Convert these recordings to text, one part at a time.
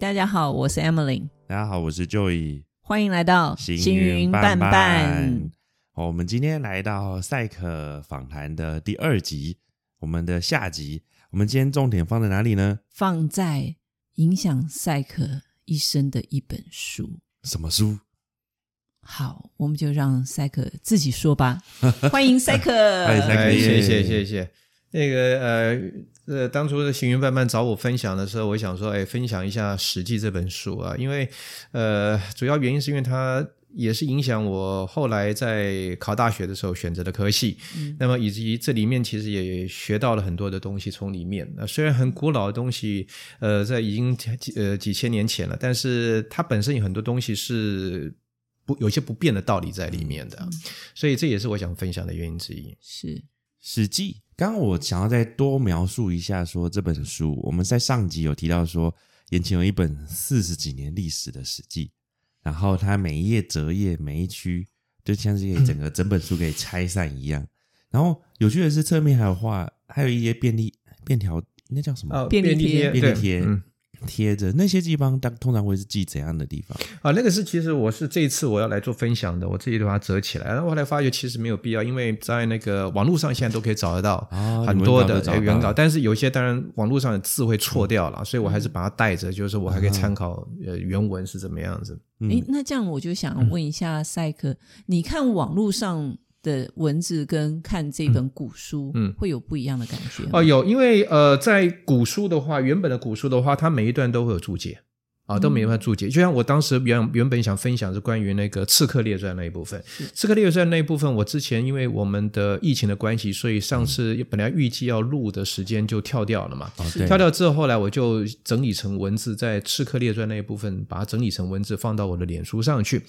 大家好，我是 Emily，大家好，我是 Joey，欢迎来到行云伴伴。哦，我们今天来到赛克访谈的第二集，我们的下集。我们今天重点放在哪里呢？放在影响赛克一生的一本书。什么书？好，我们就让赛克自己说吧。欢迎赛克，欢迎赛克，谢谢谢谢。那个呃呃，当初的行云伴伴找我分享的时候，我想说，哎，分享一下《史记》这本书啊，因为呃，主要原因是因为它也是影响我后来在考大学的时候选择的科系，那么以及这里面其实也学到了很多的东西从里面。那虽然很古老的东西，呃，在已经几呃几千年前了，但是它本身有很多东西是不有些不变的道理在里面的，所以这也是我想分享的原因之一。是《史记》。刚刚我想要再多描述一下，说这本书，我们在上集有提到说，眼前有一本四十几年历史的《史记》，然后它每一页折页，每一区就像是给整个整本书给拆散一样。然后有趣的是，侧面还有画，还有一些便利便条，那叫什么？便利贴，便利贴。贴着那些地方，它通常会是记怎样的地方啊？那个是其实我是这一次我要来做分享的，我自己把它折起来。然后后来发觉其实没有必要，因为在那个网络上现在都可以找得到很多的原稿，但是有些当然网络上的字会错掉了，所以我还是把它带着，就是我还可以参考呃原文是怎么样子。哎，那这样我就想问一下赛克，你看网络上。的文字跟看这本古书，嗯，会有不一样的感觉哦。有，因为呃，在古书的话，原本的古书的话，它每一段都会有注解。啊，都没办法注解。就像我当时原原本想分享是关于那个《刺客列传》那一部分，《刺客列传》那一部分，我之前因为我们的疫情的关系，所以上次本来预计要录的时间就跳掉了嘛。跳掉之后，后来我就整理成文字，在《刺客列传》那一部分把它整理成文字，放到我的脸书上去。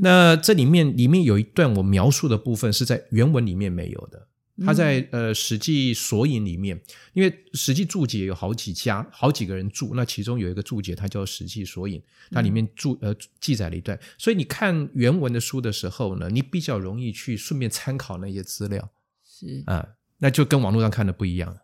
那这里面里面有一段我描述的部分是在原文里面没有的。他在呃《史记索引》里面，因为《史记》注解有好几家，好几个人注，那其中有一个注解，它叫《史记索引》，它里面注呃记载了一段，所以你看原文的书的时候呢，你比较容易去顺便参考那些资料，是。啊，那就跟网络上看的不一样。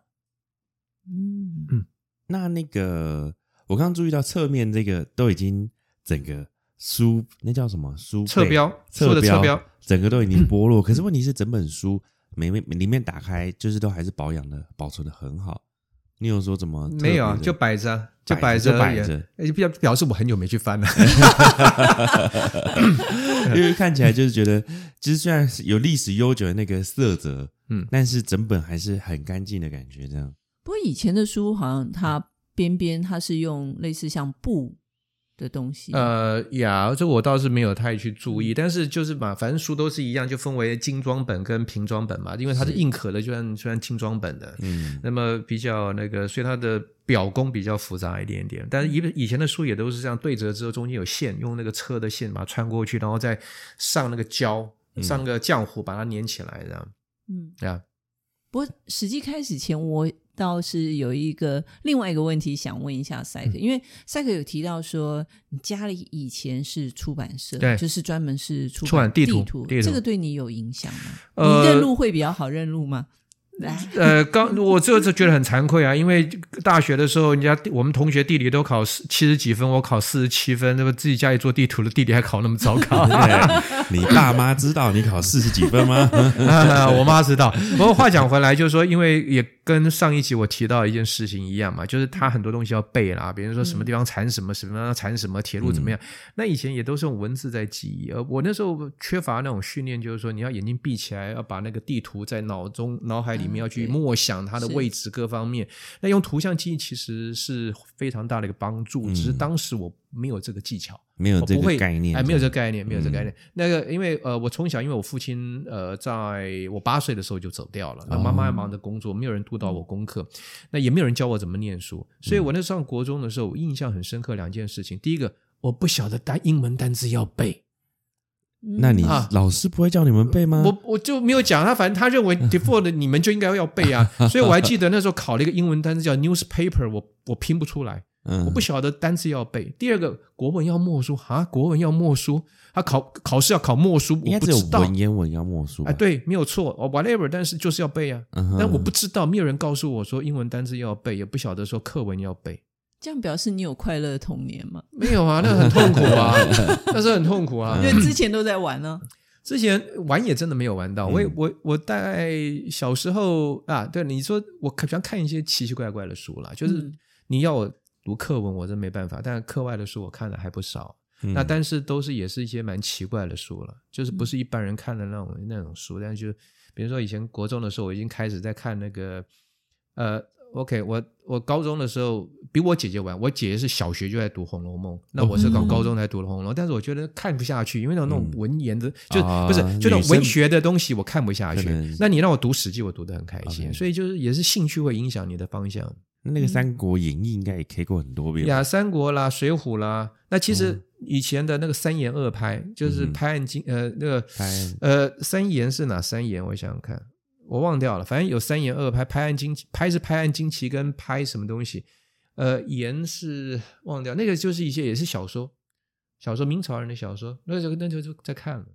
嗯。嗯，那那个我刚刚注意到侧面这个都已经整个书那叫什么？书侧标侧的侧标，整个都已经 剥落，可是问题是整本书。每每里面打开，就是都还是保养的，保存的很好。你有说怎么？没有啊，就摆着，就摆着，摆着。就表表示我很久没去翻了。因为看起来就是觉得，其实虽然有历史悠久的那个色泽，嗯，但是整本还是很干净的感觉。这样。不过以前的书好像它边边它是用类似像布。的东西，呃呀，这我倒是没有太去注意，但是就是嘛，反正书都是一样，就分为精装本跟平装本嘛，因为它是硬壳的，就算就算精装本的，嗯，那么比较那个，所以它的表工比较复杂一点点。但是以以前的书也都是这样对折之后，中间有线，用那个车的线把它穿过去，然后再上那个胶，上那个浆糊把它粘起来，这样，嗯，对啊。不过实际开始前我。倒是有一个另外一个问题想问一下赛克，因为赛克有提到说你家里以前是出版社，对，就是专门是出版地图，这个对你有影响吗？你认路会比较好认路吗？呃，刚我这次觉得很惭愧啊，因为大学的时候，人家我们同学地理都考七十几分，我考四十七分，那么自己家里做地图的地理还考那么糟糕。你爸妈知道你考四十几分吗？我妈知道。不过话讲回来，就是说，因为也跟上一集我提到一件事情一样嘛，就是他很多东西要背啦，比如说什么地方产什么，什么地方产什么，铁路怎么样，那以前也都是用文字在记忆。而我那时候缺乏那种训练，就是说你要眼睛闭起来，要把那个地图在脑中脑海里。面要去默想它的位置各方面，那用图像记忆其实是非常大的一个帮助。只是当时我没有这个技巧，没有这个概念，哎，没有这个概念，没有这个概念。那个，因为呃，我从小因为我父亲呃，在我八岁的时候就走掉了，妈妈忙着工作，没有人督导我功课，那也没有人教我怎么念书。所以我那上国中的时候，我印象很深刻两件事情。第一个，我不晓得单英文单词要背。那你老师不会叫你们背吗？我我就没有讲他，反正他认为 default 你们就应该要背啊。所以我还记得那时候考了一个英文单词叫 newspaper，我我拼不出来，我不晓得单词要背。第二个国文要默书。啊，国文要默书，他考考试要考默书，我不知道。文言文要默书。哎，对，没有错，whatever，但是就是要背啊。但我不知道，没有人告诉我说英文单词要背，也不晓得说课文要背。这样表示你有快乐的童年吗？没有啊，那很痛苦啊，那是很痛苦啊。因。为之前都在玩呢、之前玩也真的没有玩到，我也我我大概小时候啊，对你说我可喜欢看一些奇奇怪怪的书啦，就是嗯。你要我读课文，我真没办法，但是课外的书我看的还不少。嗯那但是都是也是一些蛮奇怪的书了，就是不是一般人看的那种那种书，但是就比如说以前国中的时候，我已经开始在看那个呃，OK，我我高中的时候比我姐姐晚，我姐姐是小学就在读《红楼梦》，那我是搞哦高中才读的《红楼梦》，但是我觉得看不下去，因为那种文言的，就啊不是就那种文学的东西我看不下去。那你让我读《史记》，我读得很开心所以就是也是兴趣会影响你的方向。那个《三国演义》应该也 K 过很多遍吧。呀，三国啦，水浒啦，那其实以前的那个三言二拍，就是嗯。拍案惊呃那个拍呃三言是哪三言？我想想看，我忘掉了，反正有三言二拍，拍案惊奇，拍是拍案惊奇跟拍什么东西，呃言是忘掉，那个就是一些也是小说，小说明朝人的小说，那时候那时候就在看了，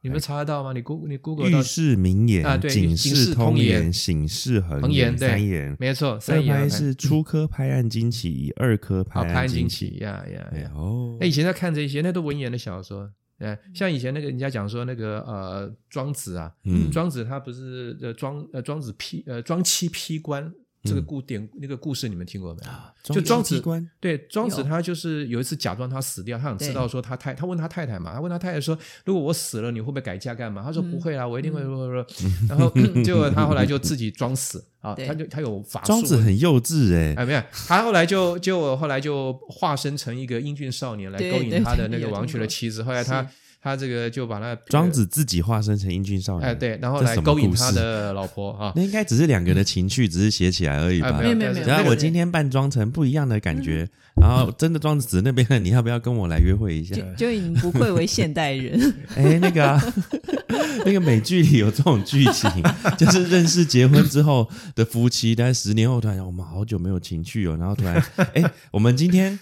你们查得到吗？你 Google 你 Google 到哎御世名言啊对警警世世通言言、醒世恒恒言三言。没错，三言是初科拍案惊奇，二科拍案惊奇。呀呀哦那，以前在看这些，那都文言的小说。呃，像以前那个人家讲说那个呃庄子啊，嗯庄子他不是呃庄呃庄子批呃庄妻批官这个故典、那个故事你们听过没有？就庄子对庄子他就是有一次假装他死掉，他想知道说他太他问他太太嘛，他问他太太说如果我死了你会不会改嫁干嘛？他说嗯不会啊，我一定会说说说。然后 结果他后来就自己装死啊，他就他有法术。庄子很幼稚哎，哎，没有，他后来就就后来就化身成一个英俊少年来勾引他的那个王曲的妻子。后来他是他这个就把他庄子自己化身成英俊少年。哎对，然后来勾引故事他的老婆啊。那应该只是两个人的情趣，只是写起来而已吧？哎没有没有没有然后我今天扮装成不一样的感觉，然后真的庄子那边的，你要不要跟我来约会一下？就就你不愧为现代人，哎，那个啊，那个美剧里有这种剧情，就是认识结婚之后的夫妻，但是十年后突然我们好久没有情趣哦，然后突然哎，我们今天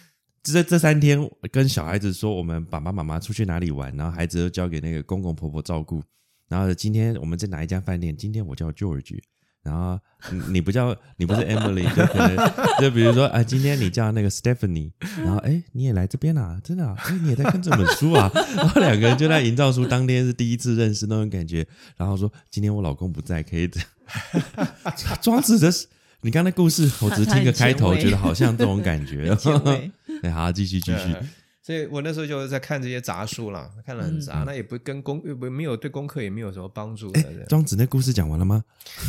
这这三天跟小孩子说我们爸爸妈妈出去哪里玩，然后孩子都交给那个公公婆婆照顾，然后今天我们在哪一家饭店？今天我叫 George。然后你不叫你不是 Emily，就可能就比如说啊，今天你叫那个 Stephanie，然后哎你也来这边啊，真的啊，哎你也在看这本书啊，然后两个人就在营造出当天是第一次认识那种感觉，然后说今天我老公不在，可以这 样。庄子的，你刚才故事 我只是听个开头，觉得好像这种感觉。前卫对，好，继续继续。所以我那时候就是在看这些杂书啦，看了很杂，那也不跟功不没有对功课也没有什么帮助的。庄子那故事讲完了吗？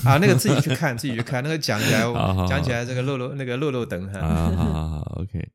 啊，那个自己去看，自己去看，那个讲起来好好好讲起来这个漏漏那个漏漏等哈。啊，好好好，OK。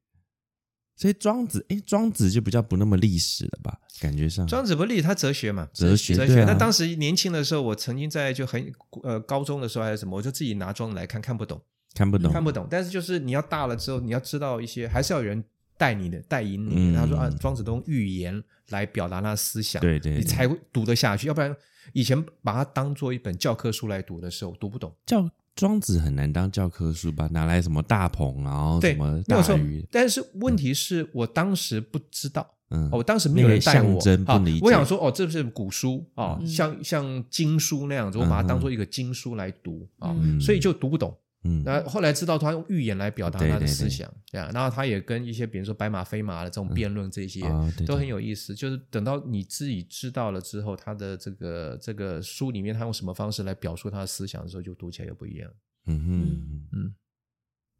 所以庄子，哎，庄子就比较不那么历史了吧？感觉上，庄子不立他哲学嘛，哲学哲对啊那当时年轻的时候，我曾经在就很呃高中的时候还是什么，我就自己拿庄子来看，看不懂，看不懂，看不懂。但是就是你要大了之后，你要知道一些，还是要有人带你的，带引你嗯。他说啊，庄子都用寓言来表达他的思想，对对对你才会读得下去。要不然以前把它当做一本教科书来读的时候，读不懂。教庄子很难当教科书吧？拿来什么大鹏，然后什，么大鱼，。但是问题是我当时不知道。嗯，哦，我当时没有人带我那个不啊理解我想说，哦，这是古书啊，嗯像像经书那样子，我把它当做一个经书来读啊，嗯所以就读不懂。嗯，那后来知道他用寓言来表达他的对对对。思想，这样，然后他也跟一些比如说白马非马的这种辩论这些啊对对都很有意思。就是等到你自己知道了之后，他的这个这个书里面他用什么方式来表述他的思想的时候，就读起来又不一样。嗯哼，嗯，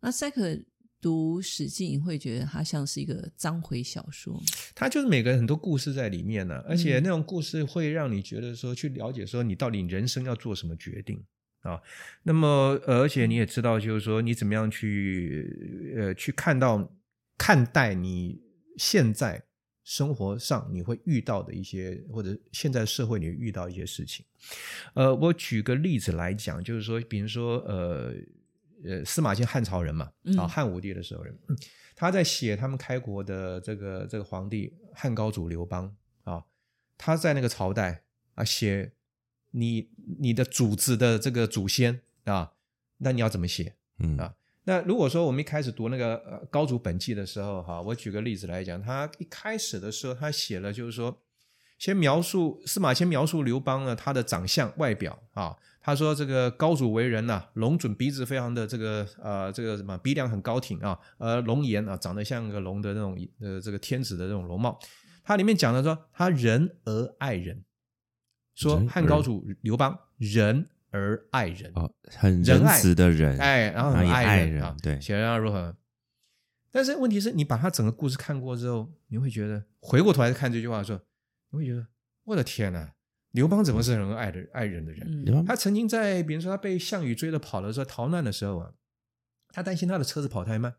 那塞克读《史记》，你会觉得它像是一个章回小说吗？他就是每个人很多故事在里面呢、而嗯。且那种故事会让你觉得说去了解说你到底人生要做什么决定啊。那么呃而且你也知道，就是说你怎么样去呃去看到看待你现在生活上你会遇到的一些，或者现在社会你遇到一些事情。呃，我举个例子来讲，就是说，比如说呃呃司马迁汉朝人嘛，嗯啊汉武帝的时候人。他在写他们开国的这个这个皇帝汉高祖刘邦啊，他在那个朝代啊写你你的主子的这个祖先啊，那你要怎么写？嗯啊那如果说我们一开始读那个呃高祖本纪的时候，哈，我举个例子来讲，他一开始的时候他写了，就是说先描述司马迁描述刘邦呢，他的长相外表啊，他说这个高祖为人呐、龙准鼻子非常的这个呃这个什么鼻梁很高挺啊，呃龙颜啊，长得像个龙的那种呃这个天子的这种容貌。它里面讲的说他仁而爱人，说汉高祖刘邦仁而爱人，哦，很仁慈的人，哎，然后很爱人对显然如何？但是问题是你把他整个故事看过之后，你会觉得回过头来看这句话的时候，你会觉得我的天呐，刘邦怎么是很爱的爱人的人？嗯？他曾经在比如说他被项羽追着跑的时候，逃难的时候啊，他担心他的车子跑太慢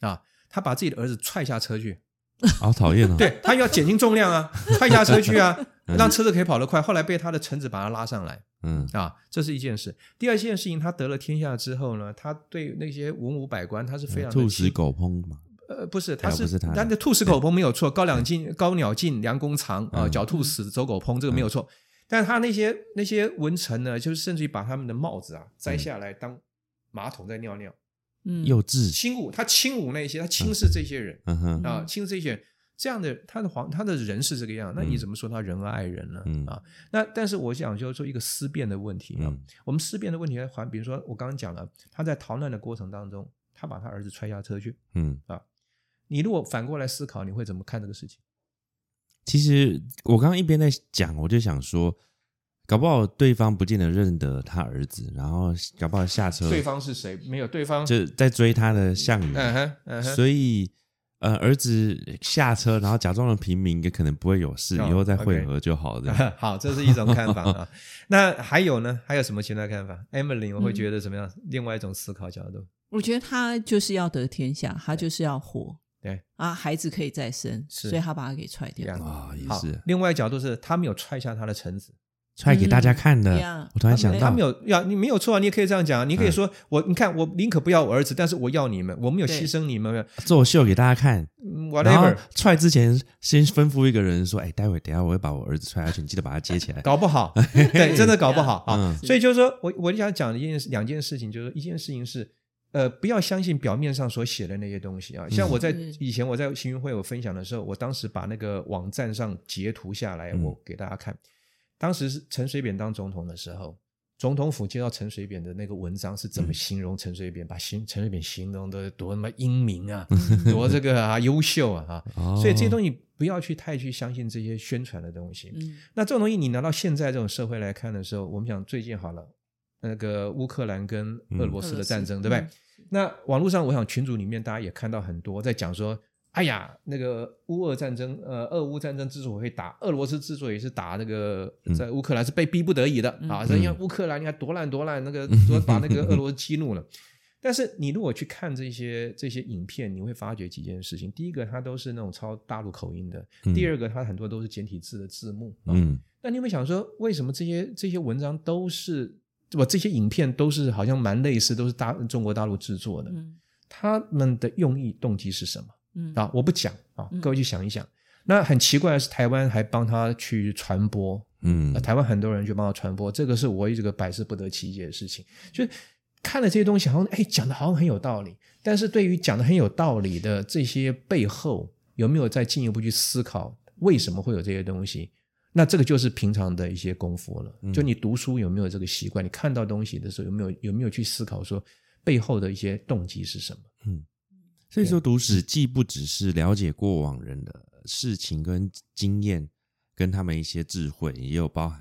啊，他把自己的儿子踹下车去，好讨厌啊。对他要减轻重量啊，踹下车去啊，嗯让车子可以跑得快。后来被他的臣子把他拉上来。嗯啊，这是一件事。第二件事情，他得了天下之后呢，他对那些文武百官，他是非常的兔死狗烹嘛，呃，不是，他是但的兔死狗烹没有错，高两进高鸟尽，良弓藏啊，嗯狡兔死，走狗烹，这个没有错。但他那些那些文臣呢，就是甚至于把他们的帽子啊摘下来当马桶在尿尿，嗯。幼稚，轻侮他轻侮那些，他轻视这些人嗯。哼，啊，轻视这些人。这样的他的皇他的人是这个样，那你嗯。怎么说他仁而爱人呢？嗯。啊，那但是我想就是说一个思辨的问题啊，嗯。我们思辨的问题还比如说我刚刚讲了，他在逃难的过程当中，他把他儿子踹下车去，嗯。啊。你如果反过来思考，你会怎么看这个事情？其实我刚刚一边在讲，我就想说，搞不好对方不见得认得他儿子，然后搞不好下车对方是谁？没有对方，就在追他的项羽，嗯哼嗯哼，所以呃，儿子下车，然后假装了平民，也可能不会有事，哦以后再会合就好了。好，这是一种看法啊。那还有呢？还有什么其他看法？Emily，我会嗯觉得怎么样？另外一种思考角度，我觉得他就是要得天下，他就是要活对，啊，孩子可以再生，所以他把他给踹掉。啊，也是。另外角度是他没有踹下他的臣子，踹给大家看的。嗯我突然想到他没，有要，你没有错啊，你也可以这样讲，你可以说、我，你看我宁可不要我儿子，但是我要你们，我没有牺牲你们做秀给大家看。嗯然后，whatever，踹之前先吩咐一个人说：“哎，待会等一下我会把我儿子踹下去，你记得把他接起来。搞不好，对，真的搞不好啊。嗯所以就是说我我想讲的一件事，两件事情，就是一件事情是，呃，不要相信表面上所写的那些东西啊。像我在嗯以前我在行云会我分享的时候，我当时把那个网站上截图下来，嗯我给大家看。当时是陈水扁当总统的时候，总统府接到陈水扁的那个文章是怎么形容陈水扁，把形陈水扁形容的多他妈英明啊，多这个啊优秀啊啊。哦所以这些东西不要去太去相信这些宣传的东西。嗯那这种东西你拿到现在这种社会来看的时候，我们讲最近好了，那个乌克兰跟俄罗斯的战争，对不对？嗯那网络上，我想群组里面大家也看到很多在讲说，哎呀，那个乌俄战争，呃，俄乌战争之所以会打，俄罗斯之所以是打那个嗯在乌克兰是被逼不得已的、啊，人家乌克兰你看多烂多烂，那个 说把那个俄罗斯激怒了。但是你如果去看这些这些影片，你会发觉几件事情。第一个，它都是那种超大陆口音的；嗯第二个，它很多都是简体字的字幕。啊嗯那你有没有想说，为什么这些这些文章都是不这些影片都是好像蛮类似，都是大中国大陆制作的？嗯他们的用意动机是什么嗯啊？我不讲啊嗯，各位去想一想。那很奇怪的是，台湾还帮他去传播，嗯呃台湾很多人去帮他传播，这个是我这个百思不得其解的事情。就是看了这些东西，好像哎讲的好像很有道理，但是对于讲的很有道理的这些背后，有没有再进一步去思考为什么会有这些东西？那这个就是平常的一些功夫了。嗯就你读书有没有这个习惯？你看到东西的时候有没有有没有去思考说背后的一些动机是什么？所以说读史既不只是了解过往人的事情跟经验，跟他们一些智慧，也有包含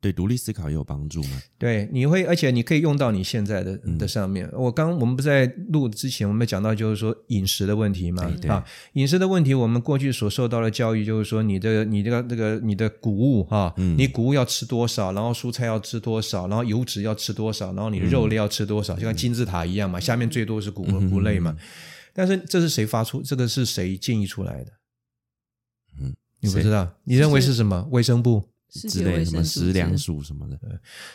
对独立思考也有帮助吗？对，你会，而且你可以用到你现在的嗯。的上面。我刚我们不在录之前，我们讲到就是说饮食的问题嘛啊，饮食的问题，我们过去所受到的教育就是说，你这个你这个这个你的谷物哈，嗯。你谷物要吃多少，然后蔬菜要吃多少，然后油脂要吃多少，然后你的肉类要吃多少，就像金字塔一样嘛，下面最多是谷物谷类嘛。但是这是谁发出？这个是谁建议出来的？嗯，你不知道？你认为是什么？卫生部？之类的什么食粮署什么的，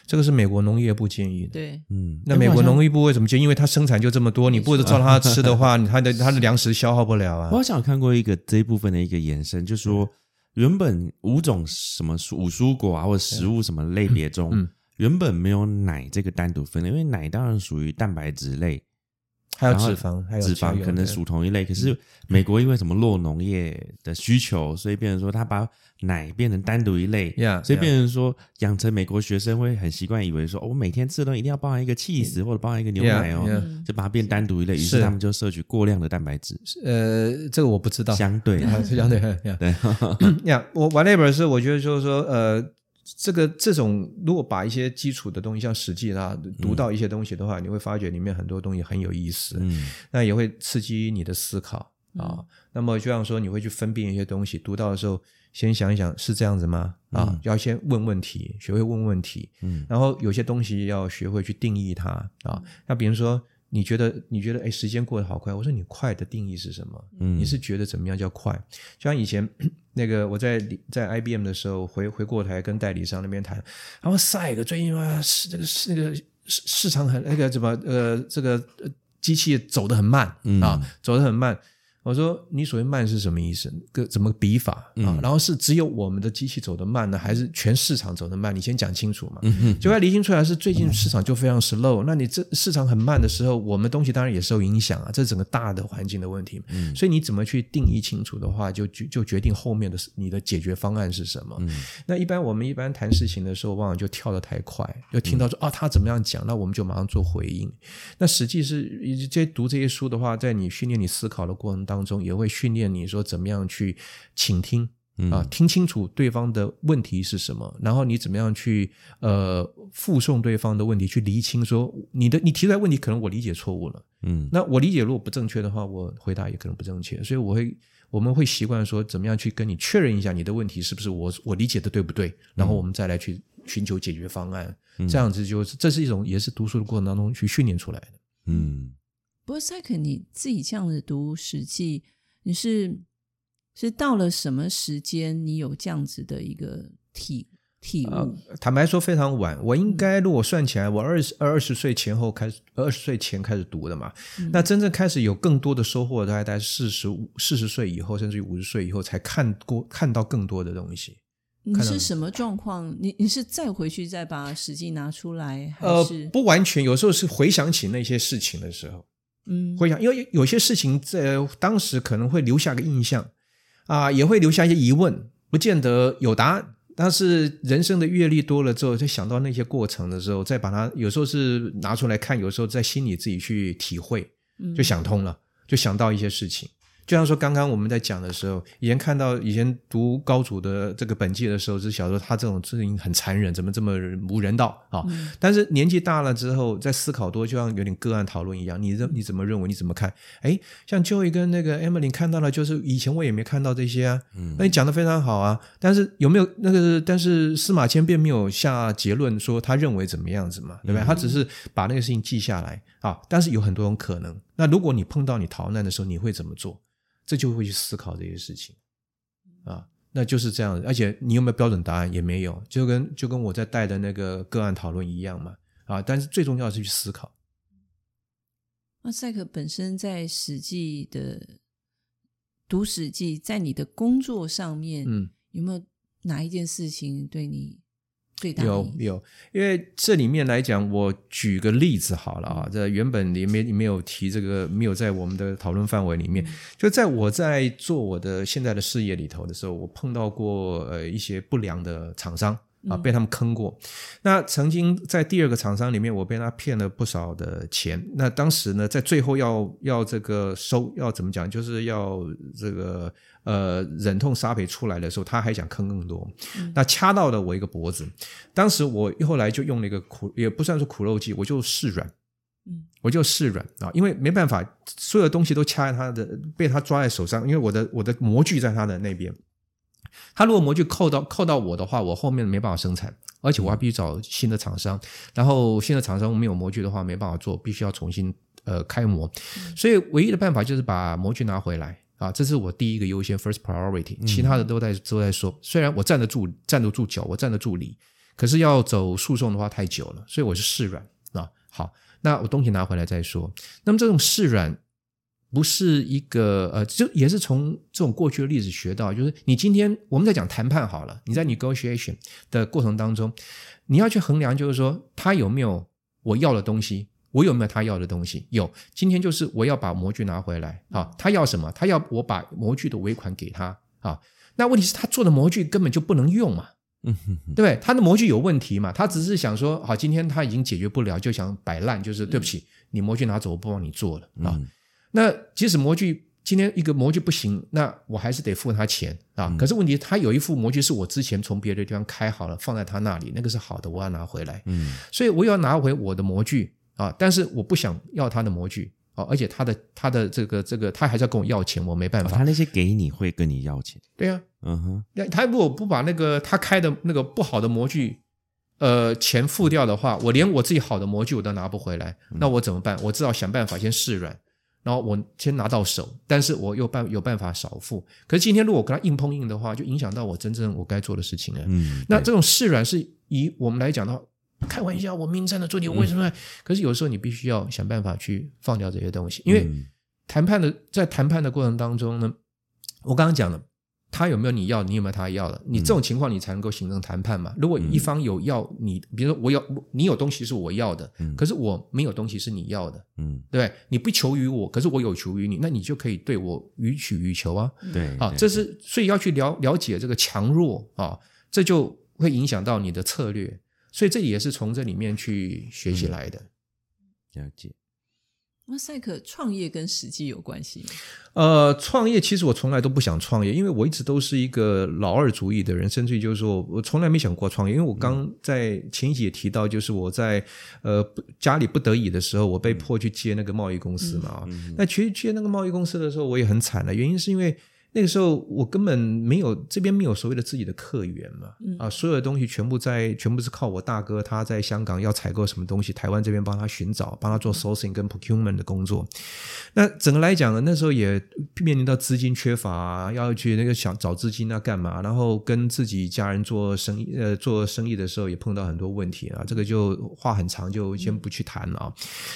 这个是美国农业部建议的。对嗯，那美国农业部为什么建议？因为它生产就这么多，你不照它吃的话，你它的它的粮食消耗不了啊我。好像看过一个这一部分的一个延伸，就说原本五种什么蔬五蔬果啊或者食物什么类别中，嗯原本没有奶这个单独分类，因为奶当然属于蛋白质类，还有脂肪，还有脂肪可能属同一类，可是美国因为什么弱农业的需求，所以变成说他把奶变成单独一类 Yeah, 所以.变成说养成美国学生会很习惯以为说，哦我每天吃的东西一定要包含一个 cheese 或者包含一个牛奶哦 yeah. 就把它变单独一类，于是是。他们就摄取过量的蛋白质，呃，这个我不知道，相对。相对对，呀，我 whatever 是我觉得就是说，呃，这个这种如果把一些基础的东西，像《史记》啊，读到一些东西的话，你会发觉里面很多东西很有意思，嗯。那也会刺激你的思考啊。那么就像说，你会去分辨一些东西，读到的时候，先想一想是这样子吗？啊，嗯。要先问问题，学会问问题，嗯。然后有些东西要学会去定义它啊。那比如说，你觉得你觉得哎，时间过得好快，我说你快的定义是什么？嗯你是觉得怎么样叫快？就像以前 那个我在在 IBM 的时候，回回过台跟代理商那边谈，他说赛个最近啊是这个是那个市市场很那个怎么呃这个呃机器走得很慢、嗯啊，走得很慢。我说你所谓慢是什么意思？个怎么比法啊？嗯然后是只有我们的机器走得慢呢，还是全市场走得慢？你先讲清楚嘛。嗯哼就要厘清出来是最近市场就非常 slow，那你这市场很慢的时候，我们东西当然也受影响啊，这是整个大的环境的问题。嗯所以你怎么去定义清楚的话，就就就决定后面的你的解决方案是什么。嗯那一般我们一般谈事情的时候，往往就跳得太快，就听到说啊他怎么样讲，那我们就马上做回应。那实际是这些读这些书的话，在你训练你思考的过程当中，也会训练你说怎么样去倾听。嗯。啊，听清楚对方的问题是什么，然后你怎么样去呃附送对方的问题，去厘清说你的你提出来问题可能我理解错误了，嗯。那我理解如果不正确的话，我回答也可能不正确，所以我会我们会习惯说怎么样去跟你确认一下你的问题是不是我我理解的对不对，然后我们再来去寻求解决方案，这样子就是这是一种也是读书的过程当中去训练出来的。嗯不过赛克你自己这样子读《史记》，你是是到了什么时间，你有这样子的一个体体悟？呃，坦白说非常晚，我应该如果算起来，我二十二十岁前后开始，二十岁前开始读的嘛。那真正开始有更多的收获，大概在四十五、四十岁以后，甚至于五十岁以后，才看过看到更多的东西。你是什么状况？你你是再回去再把《史记》拿出来，还呃是、，不完全，有时候是回想起那些事情的时候，嗯回想，因为有些事情在当时可能会留下个印象啊，也会留下一些疑问，不见得有答案。但是人生的阅历多了之后，再想到那些过程的时候，再把它有时候是拿出来看，有时候在心里自己去体会，嗯就想通了，就想到一些事情。就像说刚刚我们在讲的时候，以前看到以前读高祖的这个本纪的时候，是小时候他这种事情很残忍，怎么这么无人道啊？嗯但是年纪大了之后，在思考多，就像有点个案讨论一样，你认你怎么认为？你怎么看？哎，像 Joey 跟那个 Emily 看到了，就是以前我也没看到这些啊。嗯那你讲的非常好啊，但是有没有那个？但是司马迁并没有下结论说他认为怎么样子嘛，对不对？他只是把那个事情记下来啊。但是有很多种可能。那如果你碰到你逃难的时候，你会怎么做？这就会去思考这些事情啊。那就是这样，而且你有没有标准答案也没有，就跟就跟我在带的那个个案讨论一样嘛啊。但是最重要的是去思考。那赛克本身在《史记》的读《史记》，在你的工作上面，嗯，有没有哪一件事情对你最大的有有，因为这里面来讲，我举个例子好了啊，这原本也没没有提这个，没有在我们的讨论范围里面。就在我在做我的现在的事业里头的时候，我碰到过呃一些不良的厂商。啊，被他们坑过。那曾经在第二个厂商里面，我被他骗了不少的钱。那当时呢，在最后要要这个收，要怎么讲，就是要这个呃忍痛杀赔出来的时候，他还想坑更多。那掐到了我一个脖子。当时我后来就用了一个苦，也不算是苦肉计，我就示软。嗯，我就示软啊，因为没办法，所有东西都掐在他的，被他抓在手上，因为我的我的模具在他的那边。他如果模具扣到扣到我的话，我后面没办法生产，而且我还必须找新的厂商，然后新的厂商没有模具的话没办法做，必须要重新呃开模，所以唯一的办法就是把模具拿回来啊，这是我第一个优先 first priority，其他的都在都在说，虽然我站得住站得住脚，我站得住理，可是要走诉讼的话太久了，所以我是示软啊。好，那我东西拿回来再说。那么这种示软。不是一个呃，就也是从这种过去的例子学到，就是你今天我们在讲谈判好了，你在 negotiation 的过程当中，你要去衡量，就是说他有没有我要的东西，我有没有他要的东西？有。今天就是我要把模具拿回来啊，他要什么？他要我把模具的尾款给他啊。那问题是，他做的模具根本就不能用嘛，对不对？他的模具有问题嘛？他只是想说，好，今天他已经解决不了，就想摆烂，就是对不起，你模具拿走，我不帮你做了啊。嗯那即使模具今天一个模具不行，那我还是得付他钱啊。可是问题，他有一副模具是我之前从别的地方开好了，放在他那里，那个是好的，我要拿回来。嗯所以我要拿回我的模具啊，但是我不想要他的模具哦，而且他的他的这个这个，他还是要跟我要钱，我没办法。哦他那些给你会跟你要钱，对啊，嗯哼，那他如果不把那个他开的那个不好的模具，呃，钱付掉的话，我连我自己好的模具我都拿不回来，那我怎么办？我只好想办法先试软，然后我先拿到手，但是我又办有办法少付。可是今天如果跟他硬碰硬的话，就影响到我真正我该做的事情了。嗯，那这种释然是以我们来讲的话，开玩笑，我明站的做你，为什么要？可是有时候你必须要想办法去放掉这些东西，因为嗯谈判的在谈判的过程当中呢，我刚刚讲了。他有没有你要，你有没有他要的？你这种情况你才能够形成谈判嘛。如果一方有要你，比如说我要你有东西是我要的，嗯可是我没有东西是你要的，嗯对不对？你不求于我，可是我有求于你，那你就可以对我予取予求啊。对啊，这是所以要去了了解这个强弱啊，这就会影响到你的策略，所以这也是从这里面去学习来的。了解，那赛克创业跟实际有关系吗？呃，创业其实我从来都不想创业，因为我一直都是一个老二主义的人，甚至于就是说我从来没想过创业。因为我刚在前一集也提到，就是我在呃家里不得已的时候，我被迫去接那个贸易公司嘛。那其实接那个贸易公司的时候，我也很惨的，原因是因为那个时候我根本没有这边没有所谓的自己的客源嘛，啊，所有的东西全部在全部是靠我大哥他在香港要采购什么东西，台湾这边帮他寻找，帮他做 sourcing 跟 procurement 的工作。那整个来讲呢，那时候也面临到资金缺乏、啊，要去那个想找资金啊干嘛，然后跟自己家人做生意，呃，做生意的时候也碰到很多问题啊，这个就话很长，就先不去谈了啊。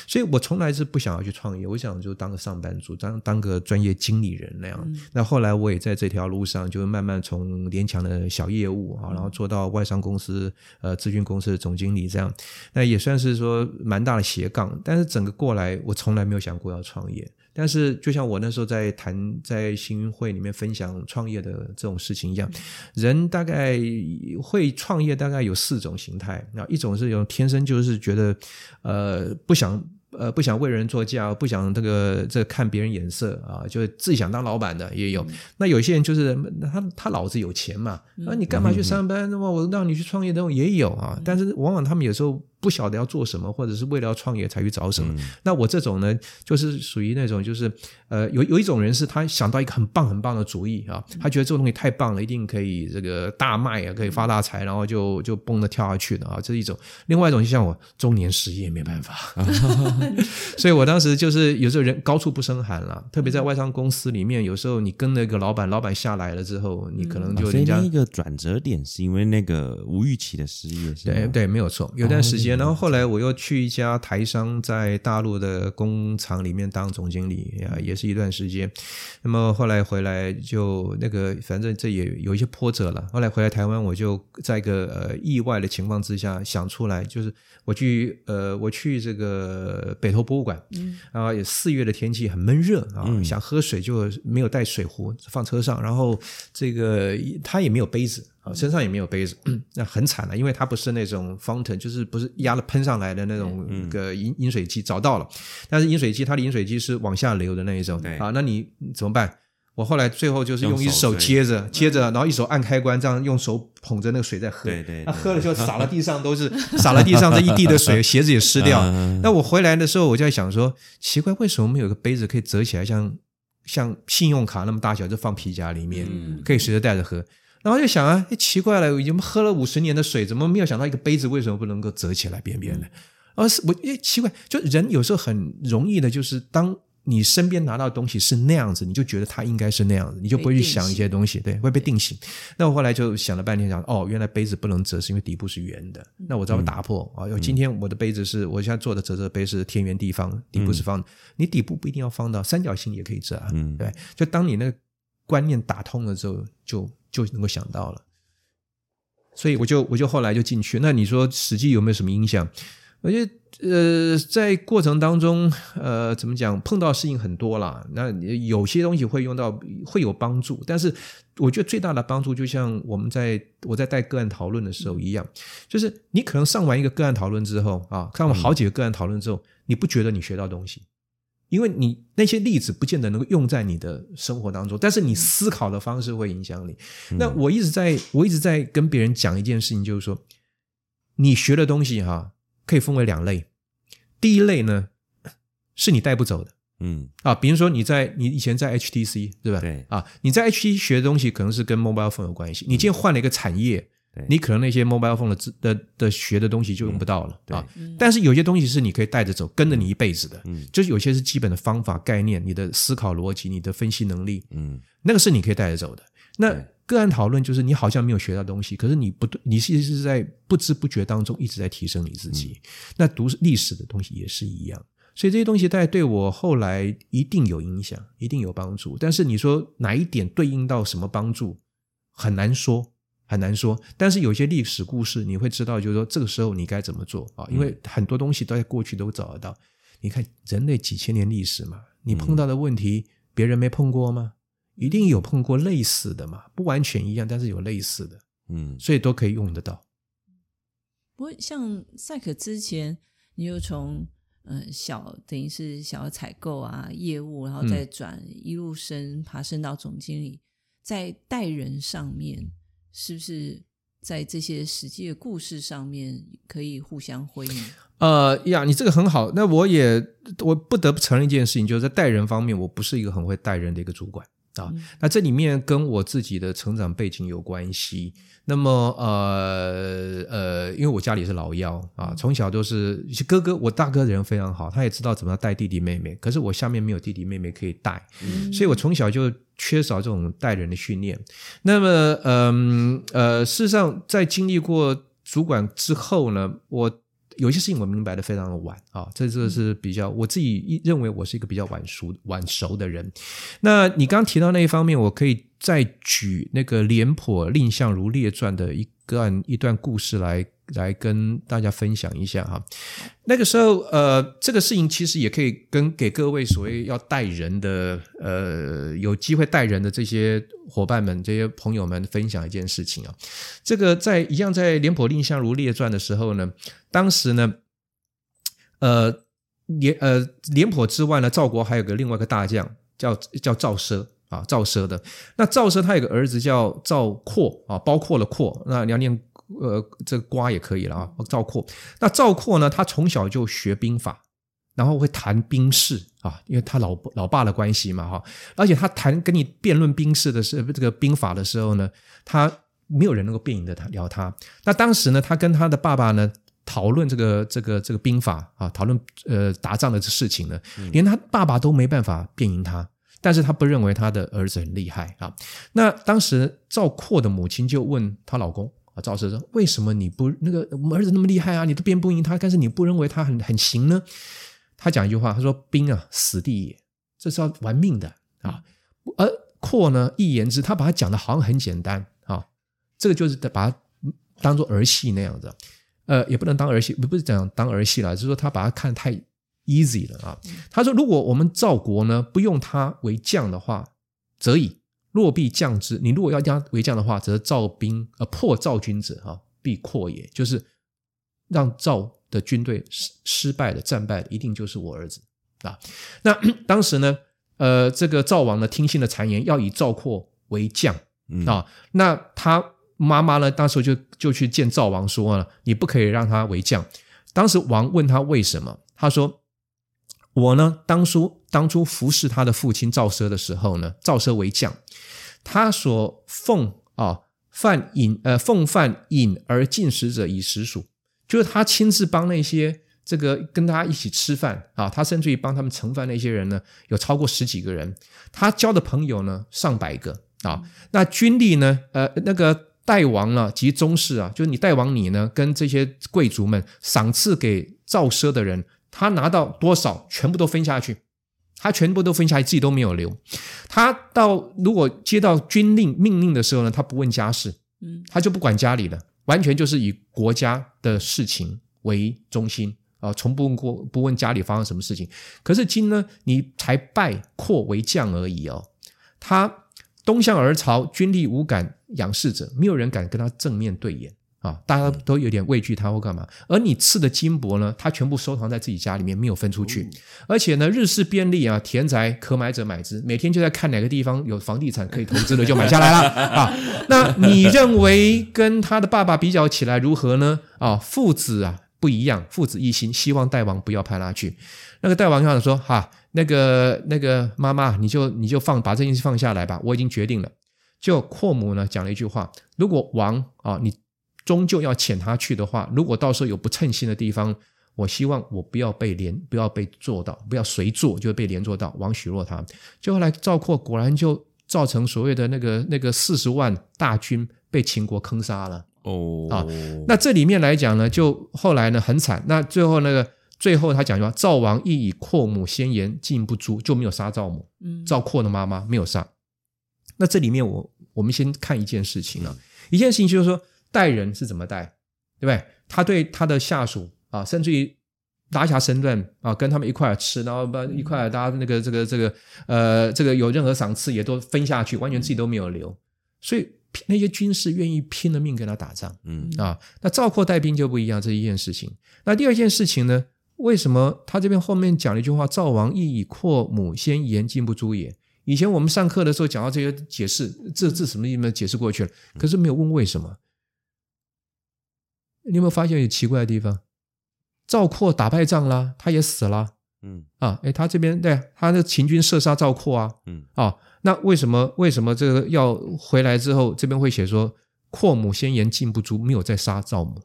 所以我从来是不想要去创业，我想就当个上班族，当当个专业经理人那样。那后来我也在这条路上，就慢慢从联强的小业务啊，然后做到外商公司、呃咨询公司的总经理这样，那也算是说蛮大的斜杠。但是整个过来，我从来没有想过要创业。但是，就像我那时候在谈在新运会里面分享创业的这种事情一样，人大概会创业，大概有四种形态。那一种是有天生就是觉得，呃，不想呃不想为人做嫁，不想这个这看别人眼色啊，就是自己想当老板的也有。那有些人就是他他老子有钱嘛，啊你干嘛去上班？那么我让你去创业那种也有啊。但是往往他们有时候。不晓得要做什么，或者是为了要创业才去找什么。那我这种呢，就是属于那种，就是呃，有有一种人是他想到一个很棒很棒的主意啊，他觉得这个东西太棒了，一定可以这个大卖啊，可以发大财，然后就就蹦的跳下去的啊，这是一种。另外一种就像我中年失业没办法，所以我当时就是有时候人高处不胜寒了，特别在外商公司里面，有时候你跟那个老板，老板下来了之后，你可能就哦所以人家那一个转折点是因为那个无预期的失业，是对对，没有错。有段时间，哦然后后来我又去一家台商在大陆的工厂里面当总经理啊，也是一段时间。那么后来回来就那个，反正这也有一些波折了。后来回来台湾，我就在一个呃意外的情况之下想出来，就是我去呃我去这个北投博物馆，嗯，啊也四月的天气很闷热啊，想喝水就没有带水壶放车上，然后这个他也没有杯子。啊，身上也没有杯子，那很惨了，因为它不是那种 fountain，就是不是压了喷上来的那种个饮饮水机，找到了，但是饮水机它的饮水机是往下流的那一种对啊，那你怎么办？我后来最后就是用一手手接着，接着，然后一手按开关，这样用手捧着那个水在喝。对对对那喝了就洒了地上都是，洒了地上这一地的水，鞋子也湿掉。嗯那我回来的时候，我就在想说，奇怪，为什么没有个杯子可以折起来，像像信用卡那么大小，就放皮夹里面，嗯可以随时带着喝。然后就想啊，哎，奇怪了，我已经喝了五十年的水，怎么没有想到一个杯子为什么不能够折起来边边呢？而是我哎奇怪，就人有时候很容易的，就是当你身边拿到的东西是那样子，你就觉得它应该是那样子，你就不会去想一些东西，对，会被定型。那我后来就想了半天，想哦，原来杯子不能折，是因为底部是圆的。那我只要打破啊，今天我的杯子是我现在做的折折杯是天圆地方，底部是方的，你底部不一定要方的，三角形也可以折啊，嗯对。就当你那个观念打通了之后，就就能够想到了。所以我就我就后来就进去。那你说实际有没有什么影响？我觉得呃，在过程当中，呃，怎么讲，碰到事情很多啦。那有些东西会用到，会有帮助。但是，我觉得最大的帮助，就像我们在我在带个案讨论的时候一样，就是你可能上完一个个案讨论之后啊，看完好几个个案讨论之后，你不觉得你学到东西，因为你那些例子不见得能够用在你的生活当中，但是你思考的方式会影响你。那我一直在我一直在跟别人讲一件事情，就是说。你学的东西哈，可以分为两类。第一类呢，是你带不走的，嗯啊，比如说你在你以前在 HTC 对吧？对啊，你在 HTC 学的东西可能是跟 mobile phone 有关系。你今天换了一个产业，你可能那些 mobile phone 的的的学的东西就用不到了啊。但是有些东西是你可以带着走，跟着你一辈子的，嗯，就是有些是基本的方法概念，你的思考逻辑，你的分析能力，嗯，那个是你可以带着走的。那个案讨论就是你好像没有学到东西，可是你不对，你其实是在不知不觉当中一直在提升你自己。那读历史的东西也是一样，所以这些东西大概对我后来一定有影响，一定有帮助。但是你说哪一点对应到什么帮助，很难说，很难说。但是有些历史故事你会知道，就是说这个时候你该怎么做啊？因为很多东西都在过去都找得到。你看人类几千年历史嘛，你碰到的问题别人没碰过吗？一定有碰过类似的嘛，不完全一样，但是有类似的，嗯，所以都可以用得到。不过像赛克之前，你又从嗯小等于是小的采购啊业务，然后再转一路升爬升到总经理，在带人上面，是不是在这些实际的故事上面可以互相辉映？呃呀，你这个很好。那我也我不得不承认一件事情，就是在带人方面，我不是一个很会带人的一个主管。啊，那这里面跟我自己的成长背景有关系。那么，呃呃，因为我家里是老幺啊，从小都是哥哥，我大哥人非常好，他也知道怎么带弟弟妹妹。可是我下面没有弟弟妹妹可以带，所以我从小就缺少这种带人的训练。那么，嗯呃，事实上，在经历过主管之后呢，我。有些事情我明白的非常的晚啊，这这是比较我自己认为我是一个比较晚熟晚熟的人。那你刚提到那一方面，我可以再举那个《廉颇蔺相如列传》的一段一段故事来。来跟大家分享一下哈，那个时候呃，这个事情其实也可以跟给各位所谓要带人的呃有机会带人的这些伙伴们、这些朋友们分享一件事情啊。这个在一样在《廉颇蔺相如列传》的时候呢，当时呢，呃廉呃廉颇之外呢，赵国还有个另外一个大将叫叫赵奢啊，赵奢的。那赵奢他有个儿子叫赵括啊，包括了括，那你要念。呃，这个瓜也可以了啊。赵括，那赵括呢？他从小就学兵法，然后会谈兵事啊，因为他老老爸的关系嘛哈。而且他谈跟你辩论兵事的时候，这个兵法的时候呢，他没有人能够辩赢的他聊他。那当时呢，他跟他的爸爸呢讨论这个这个这个兵法啊，讨论呃打仗的事情呢，连他爸爸都没办法辩赢他。但是他不认为他的儿子很厉害啊。那当时赵括的母亲就问她老公啊。赵奢说：“为什么你不那个我们儿子那么厉害啊？你都辩不赢他，但是你不认为他很很行呢？”他讲一句话，他说：“兵啊，死地也，这是要玩命的啊。”而括呢，一言之，他把他讲的好像很简单啊，这个就是把它当做儿戏那样子，呃，也不能当儿戏，不不是讲当儿戏了，就是说他把他看太 easy 了啊。他说：“如果我们赵国呢不用他为将的话，则以。”若必将之，你如果要将为将的话，则赵兵呃破赵军者啊，必扩也，就是让赵的军队失失败的战败的，一定就是我儿子啊。那 当时呢，呃，这个赵王呢听信了谗言，要以赵括为将啊。那他妈妈呢，当时就就去见赵王说呢，你不可以让他为将。当时王问他为什么，他说。我呢，当初当初服侍他的父亲赵奢的时候呢，赵奢为将，他所奉啊饭饮呃奉饭饮而进食者以食属，就是他亲自帮那些这个跟他一起吃饭啊，他甚至于帮他们盛饭那些人呢，有超过十几个人，他交的朋友呢上百个啊，那军力呢，呃那个代王呢及宗室啊，就是你代王你呢跟这些贵族们赏赐给赵奢的人。他拿到多少，全部都分下去，他全部都分下去，自己都没有留。他到如果接到军令命令的时候呢，他不问家事，嗯，他就不管家里了，完全就是以国家的事情为中心，啊，从不问过不问家里发生什么事情。可是今呢，你才拜扩为将而已哦。他东向而朝，军力无敢仰视者，没有人敢跟他正面对眼啊，大家都有点畏惧他或干嘛。而你赐的金帛呢，他全部收藏在自己家里面，没有分出去。而且呢，日式便利啊，田宅可买者买之，每天就在看哪个地方有房地产可以投资的，就买下来了 啊。那你认为跟他的爸爸比较起来如何呢？啊，父子啊不一样，父子一心，希望大王不要派他去。那个大王想说哈。那个那个妈妈，你就你就放把这件事放下来吧，我已经决定了。就阔母呢讲了一句话：如果王啊，你终究要遣他去的话，如果到时候有不称心的地方，我希望我不要被连，不要被做到，不要随做就被连坐到。王许诺他，就后来赵括果然就造成所谓的那个那个四十万大军被秦国坑杀了。哦啊，那这里面来讲呢，就后来呢很惨。那最后那个。最后他讲句话：赵王亦以阔母先言，进不诛，就没有杀赵母。嗯，赵括的妈妈没有杀。那这里面我我们先看一件事情啊，一件事情就是说待人是怎么带，对不对？他对他的下属啊，甚至于拉下身段啊，跟他们一块吃，然后把一块大家那个这个这个呃这个有任何赏赐也都分下去，完全自己都没有留。所以那些军士愿意拼了命跟他打仗。嗯啊，那赵括带兵就不一样，这一件事情。那第二件事情呢？为什么他这边后面讲了一句话？赵王亦以阔母先言，进不诛也。以前我们上课的时候讲到这些解释，这这什么意思？解释过去了，可是没有问为什么。你有没有发现有奇怪的地方？赵括打败仗了，他也死了。嗯啊，哎，他这边对他的秦军射杀赵括啊。嗯啊，那为什么为什么这个要回来之后，这边会写说阔母先言，禁不住，没有再杀赵母？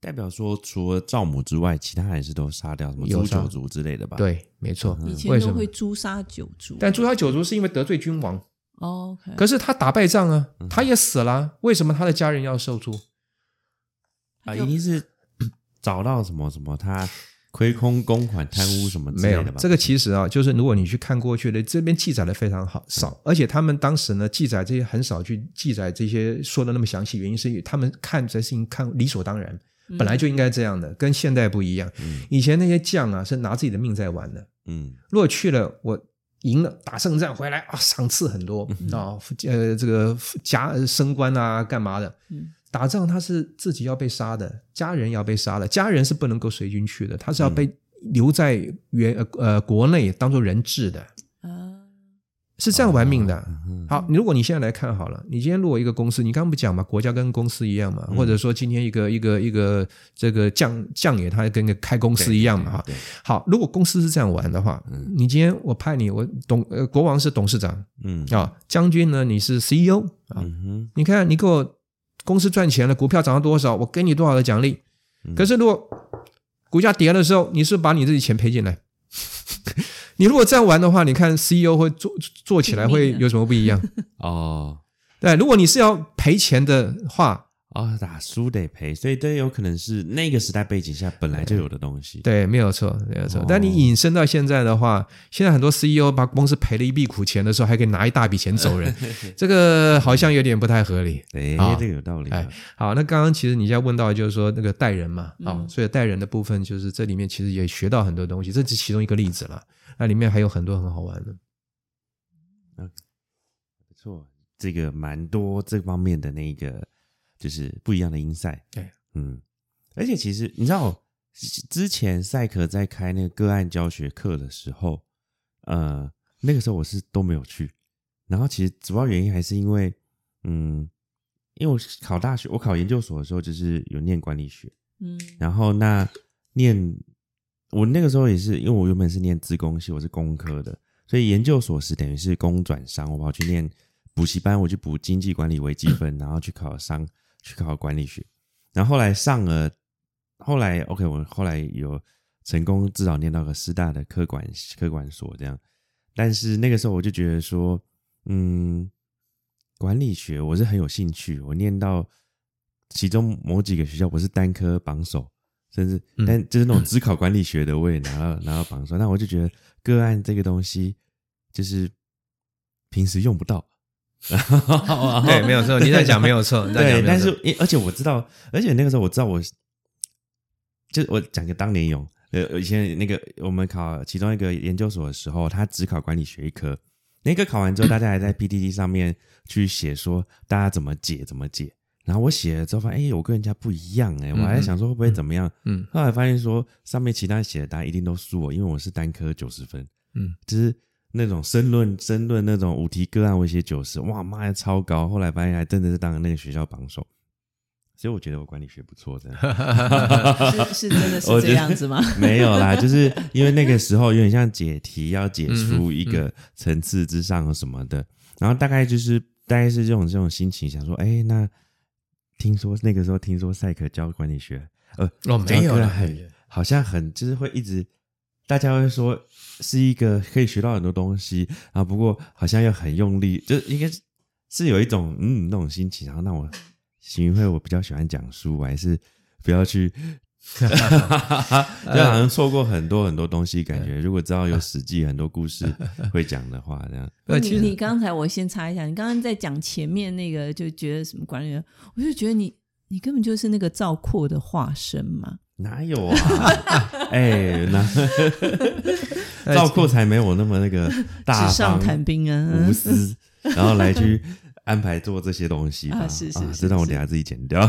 代表说，除了赵母之外，其他还是都杀掉，什么诛九族之类的吧？对，没错。以前都会诛杀九族，但诛杀九族是因为得罪君王。哦，可是他打败仗啊，他也死了，为什么他的家人要受诛？啊，一定是 找到什么什么他亏空公款、贪污什么之类的吧？这个其实啊，就是如果你去看过去的，这边记载的非常好少，而且他们当时呢记载这些很少去记载这些说的那么详细，原因是他们看这事情看理所当然。本来就应该这样的，跟现代不一样。以前那些将啊，是拿自己的命在玩的。嗯，如果去了，我赢了，打胜仗回来啊，赏赐很多啊，呃，这个加升官啊，干嘛的？打仗他是自己要被杀的，家人要被杀的，家人是不能够随军去的，他是要被留在原呃国内当做人质的。啊。是这样玩命的。好，如果你现在来看好了，你今天如果一个公司，你刚刚不讲嘛，国家跟公司一样嘛，或者说今天一个一个一个这个将将爷，他跟个开公司一样嘛，哈。好，如果公司是这样玩的话，你今天我派你，我董呃国王是董事长，嗯。啊，将军呢你是 CEO 啊，你看你给我公司赚钱了，股票涨了多少，我给你多少的奖励。可是如果股价跌的时候，你是把你自己钱赔进来。你如果这样玩的话，你看 CEO 会做做起来会有什么不一样？哦，对，如果你是要赔钱的话，啊，打输得赔，所以这有可能是那个时代背景下本来就有的东西。对，没有错，没有错。但你引申到现在的话，现在很多 CEO 把公司赔了一笔苦钱的时候，还可以拿一大笔钱走人，这个好像有点不太合理。哎，这个有道理。哎，好，那刚刚其实你在问到就是说那个带人嘛，啊，所以带人的部分就是这里面其实也学到很多东西，这是其中一个例子了。那里面还有很多很好玩的，嗯，不错，这个蛮多这方面的那个，就是不一样的音赛，对，嗯，而且其实你知道，之前赛克在开那个个案教学课的时候，呃，那个时候我是都没有去，然后其实主要原因还是因为，嗯，因为我考大学，我考研究所的时候就是有念管理学，嗯，然后那念。我那个时候也是，因为我原本是念资工系，我是工科的，所以研究所是等于是工转商，我跑去念补习班，我去补经济管理微积分，然后去考商，去考管理学，然后后来上了，后来 OK，我后来有成功至少念到个师大的科管科管所这样，但是那个时候我就觉得说，嗯，管理学我是很有兴趣，我念到其中某几个学校，我是单科榜首。甚至，但就是那种只考管理学的，我也拿到 拿到榜首。那我就觉得个案这个东西，就是平时用不到。对，没有错，你在讲没有错。对，但是而且我知道，而且那个时候我知道我就我讲个当年勇，呃，以前那个我们考其中一个研究所的时候，他只考管理学一科，那个考完之后，大家还在 PPT 上面去写说大家怎么解怎么解。然后我写了之后发现，哎，我跟人家不一样哎、我还在想说会不会怎么样，嗯后来发现说上面其他人写的答案一定都输我，因为我是单科九十分，嗯，就是那种申论申论那种五题个案，我写九十，哇妈呀超高，后来发现还真的是当了那个学校榜首，所以我觉得我管理学不错，真的。是是真的是 这样子吗？没有啦，就是因为那个时候有点像解题，要解出一嗯个层次之上什么的，然后大概就是大概是这种这种心情，想说，哎，那听说那个时候听说赛克教管理学，呃，哦，没有了，很好像很就是会一直，大家会说是一个可以学到很多东西，然后不过好像又很用力，就应该是是有一种嗯那种心情，然后那我行运会我比较喜欢讲书，我还是不要去。就好像错过很多很多东西，感觉如果知道有史记很多故事会讲的话，这样呃，你你刚才我先插一下，你刚刚在讲前面那个，就觉得什么管理员，我就觉得你你根本就是那个赵括的化身嘛。哪有啊？哎，那 赵括才没有那么那个大上方谈兵啊无，私，然后来去安排做这些东西吧。啊是是是这让我等一下自己剪掉。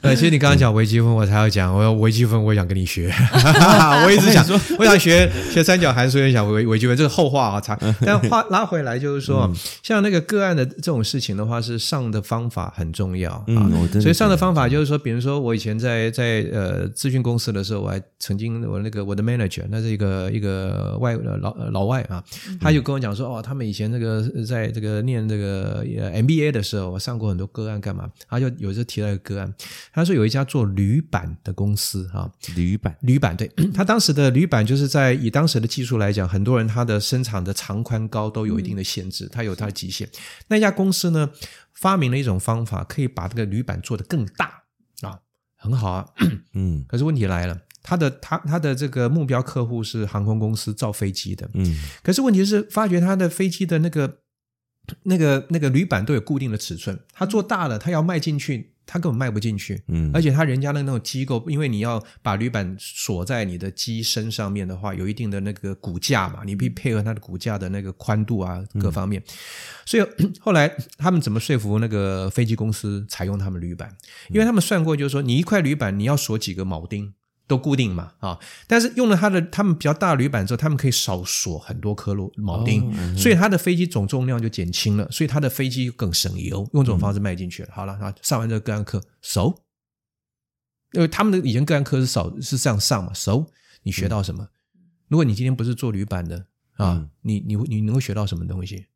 呃，其实你刚刚讲微积分，我才要讲，我要微积分，我也想跟你学。我一直想 说，我想学学三角函数，也想微微积分，这是后话啊。才，但话拉回来就是说，像那个个案的这种事情的话，是上的方法很重要啊。所以上的方法就是说，比如说我以前在在呃咨询公司的时候，我还曾经我那个我的 manager，那是一个一个外呃老呃老外啊，他就跟我讲说，哦，他们以前那个在这个念这个呃 MBA 的时候，我上过很多个案，干嘛？他就有时候提到一个个案，他说有一家做铝板的公司啊，铝板，铝板对他当时的铝板就是在以当时的技术来讲，很多人他的生产的长宽高都有一定的限制，它有它的极限。那家公司呢，发明了一种方法，可以把这个铝板做得更大啊，很好啊。嗯 可是问题来了，他的他他的这个目标客户是航空公司造飞机的，嗯可是问题是发觉他的飞机的那个那个那个铝板都有固定的尺寸，它做大了，它要卖进去，它根本卖不进去。嗯，而且它人家的那种机构，因为你要把铝板锁在你的机身上面的话，有一定的那个骨架嘛，你必配合它的骨架的那个宽度啊各方面。所以后来他们怎么说服那个飞机公司采用他们铝板？因为他们算过，就是说你一块铝板你要锁几个铆钉。都固定嘛啊，但是用了它的他们比较大的铝板之后，他们可以少锁很多颗螺铆钉，哦嗯所以它的飞机总重量就减轻了，所以它的飞机更省油，用这种方式卖进去了。好了，啊，上完这个个案课熟，因为他们的以前个案课是少是这样上嘛，熟，你学到什么？如果你今天不是做铝板的啊，嗯你你你能够学到什么东西？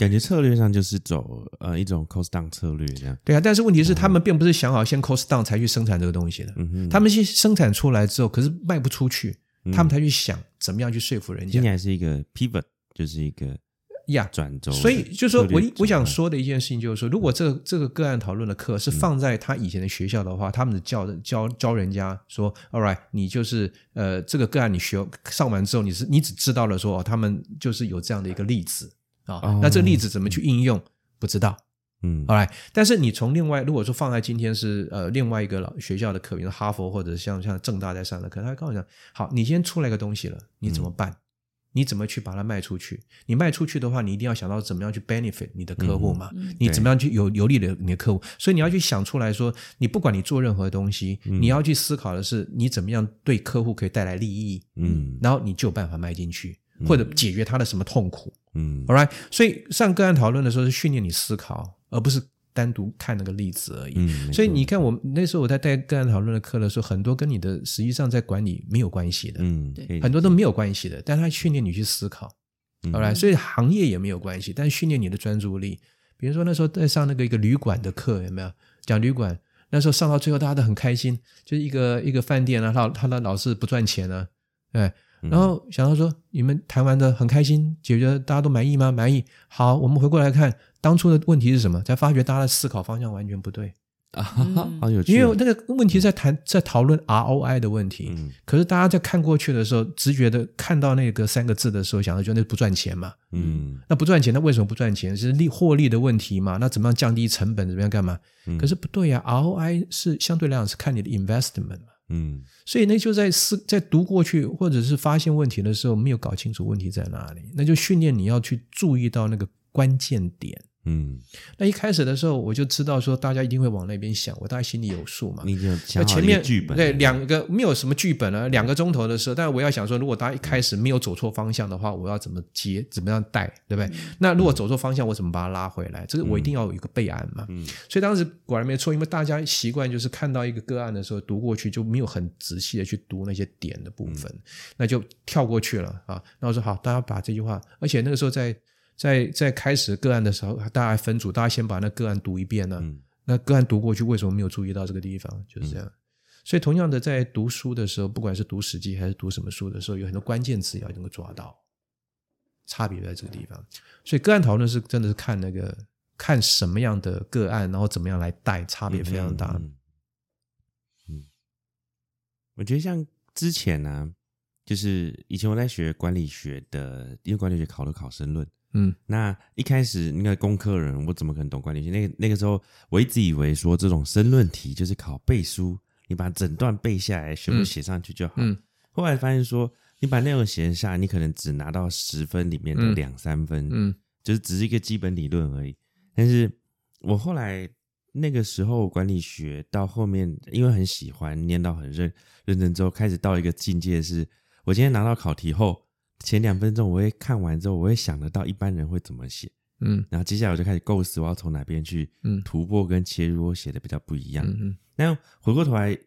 感觉策略上就是走呃一种 cost down 策略这样。对啊，但是问题是他们并不是想好先 cost down 才去生产这个东西的，嗯哼，他们先生产出来之后，可是卖不出去，嗯。他们才去想怎么样去说服人家。听起来是一个 pivot，就是一个呀。转轴。所以就是说我我想说的一件事情就是说，如果这个这个个案讨论的课是放在他以前的学校的话，他们的教教教人家说，all right，你就是呃这个个案你学上完之后，你是你只知道了说哦，他们就是有这样的一个例子啊，哦那这个例子怎么去应用不知道。嗯 all right，但是你从另外如果说放在今天是呃另外一个老学校的课，比如哈佛或者像像正大在上的课，他会告诉你讲，好，你先出来一个东西了，你怎么办？你怎么去把它卖出去？你卖出去的话，你一定要想到怎么样去 benefit 你的客户嘛？你怎么样去有有利的你的客户？所以你要去想出来说，你不管你做任何东西，你要去思考的是你怎么样对客户可以带来利益，嗯然后你就有办法卖进去，或者解决他的什么痛苦。嗯 All right，所以上个案讨论的时候是训练你思考，而不是单独看那个例子而已。嗯，所以你看，我那时候我在带个案讨论的课的时候，很多跟你的实际上在管理没有关系的，嗯，对很多都没有关系的，但他训练你去思考。嗯 All right，所以行业也没有关系，但是训练你的专注力。比如说那时候在上那个一个旅馆的课，有没有讲旅馆？那时候上到最后，大家都很开心，就是一个一个饭店啊，他他的老是不赚钱啊，哎，然后想到说你们谈完的很开心，解决大家都满意吗？满意。好，我们回过来看当初的问题是什么，才发觉大家的思考方向完全不对。啊，好有趣哦，因为那个问题在谈在讨论 ROI 的问题，嗯可是大家在看过去的时候，直觉的看到那个三个字的时候，想到就那不赚钱嘛，嗯那不赚钱，那为什么不赚钱？是利获利的问题嘛？那怎么样降低成本？怎么样干嘛？嗯可是不对呀、r o i 是相对来讲是看你的 investment 嘛。嗯所以那就在思在读过去或者是发现问题的时候，没有搞清楚问题在哪里，那就训练你要去注意到那个关键点。嗯，那一开始的时候，我就知道说大家一定会往那边想，我大概心里有数嘛。你已经有想前面剧本，对两个没有什么剧本啊，两个钟头的时候，但是我要想说，如果大家一开始没有走错方向的话，我要怎么接，怎么样带，对不对？那如果走错方向，我怎么把它拉回来？这个我一定要有一个备案嘛。嗯所以当时果然没错，因为大家习惯就是看到一个个案的时候读过去，就没有很仔细的去读那些点的部分，那就跳过去了啊。那我说好，大家把这句话，而且那个时候在在在开始个案的时候，大家分组，大家先把那个案读一遍呢、嗯那个案读过去，为什么没有注意到这个地方？就是这样。所以同样的，在读书的时候，不管是读《史记》还是读什么书的时候，有很多关键词要能够抓到，差别在这个地方。所以个案讨论是真的是看那个看什么样的个案，然后怎么样来带，差别非常大。嗯嗯，我觉得像之前呢、就是以前我在学管理学的，因为管理学考了考生论。嗯那一开始那个工科人，我怎么可能懂管理学？那个那个时候，我一直以为说这种申论题就是考背书，你把整段背下来，全部嗯写上去就好。嗯后来发现说，你把内容写下来，你可能只拿到十分里面的嗯两三分。嗯就是只是一个基本理论而已。但是我后来那个时候管理学到后面，因为很喜欢念到很认认真之后，开始到一个境界是，我今天拿到考题后，前两分钟我会看完之后，我会想得到一般人会怎么写，嗯然后接下来我就开始构思我要从哪边去嗯突破跟切入，我写的比较不一样。嗯嗯那回过头来，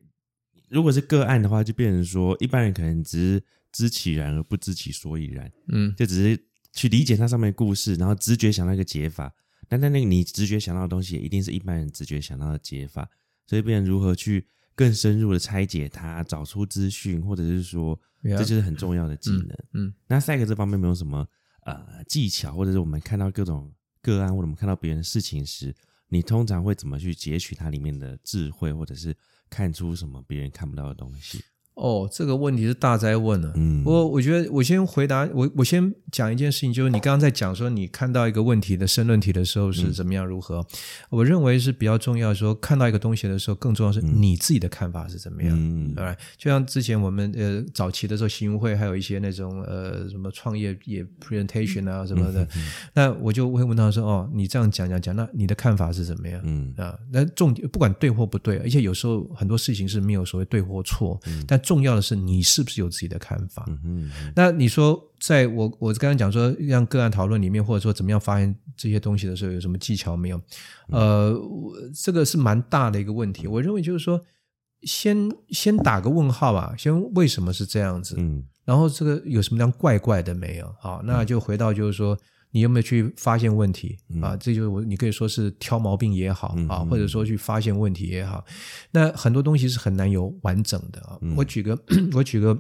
如果是个案的话，就变成说一般人可能只是知其然而不知其所以然。嗯就只是去理解它上面的故事，然后直觉想到一个解法。但但那个你直觉想到的东西，一定是一般人直觉想到的解法。所以，变成如何去更深入的拆解它，找出资讯，或者是说这就是很重要的技能。嗯那赛格这方面没有什么呃技巧，或者是我们看到各种个案，或者我们看到别人的事情时，你通常会怎么去截取它里面的智慧，或者是看出什么别人看不到的东西？哦，这个问题是大灾问了。嗯。我我觉得我先回答我我先讲一件事情，就是你刚刚在讲说你看到一个问题的申论题的时候是怎么样如何，我认为是比较重要。说看到一个东西的时候，更重要是你自己的看法是怎么样。嗯。当然，就像之前我们呃早期的时候，新闻会还有一些那种呃什么创业也 presentation 啊什么的，那我就会问他说：“哦，你这样讲讲讲，那你的看法是怎么样？”嗯。啊，那重点不管对或不对，而且有时候很多事情是没有所谓对或错，但重要的是你是不是有自己的看法。嗯嗯那你说，在我我刚才讲说让个案讨论里面，或者说怎么样发现这些东西的时候，有什么技巧没有？呃，我这个是蛮大的一个问题。我认为就是说，先先打个问号吧，先为什么是这样子？嗯然后这个有什么样怪怪的没有？好，那就回到就是说，你有没有去发现问题啊？这就是我你可以说是挑毛病也好啊，或者说去发现问题也好。那很多东西是很难有完整的啊。我举个 我举个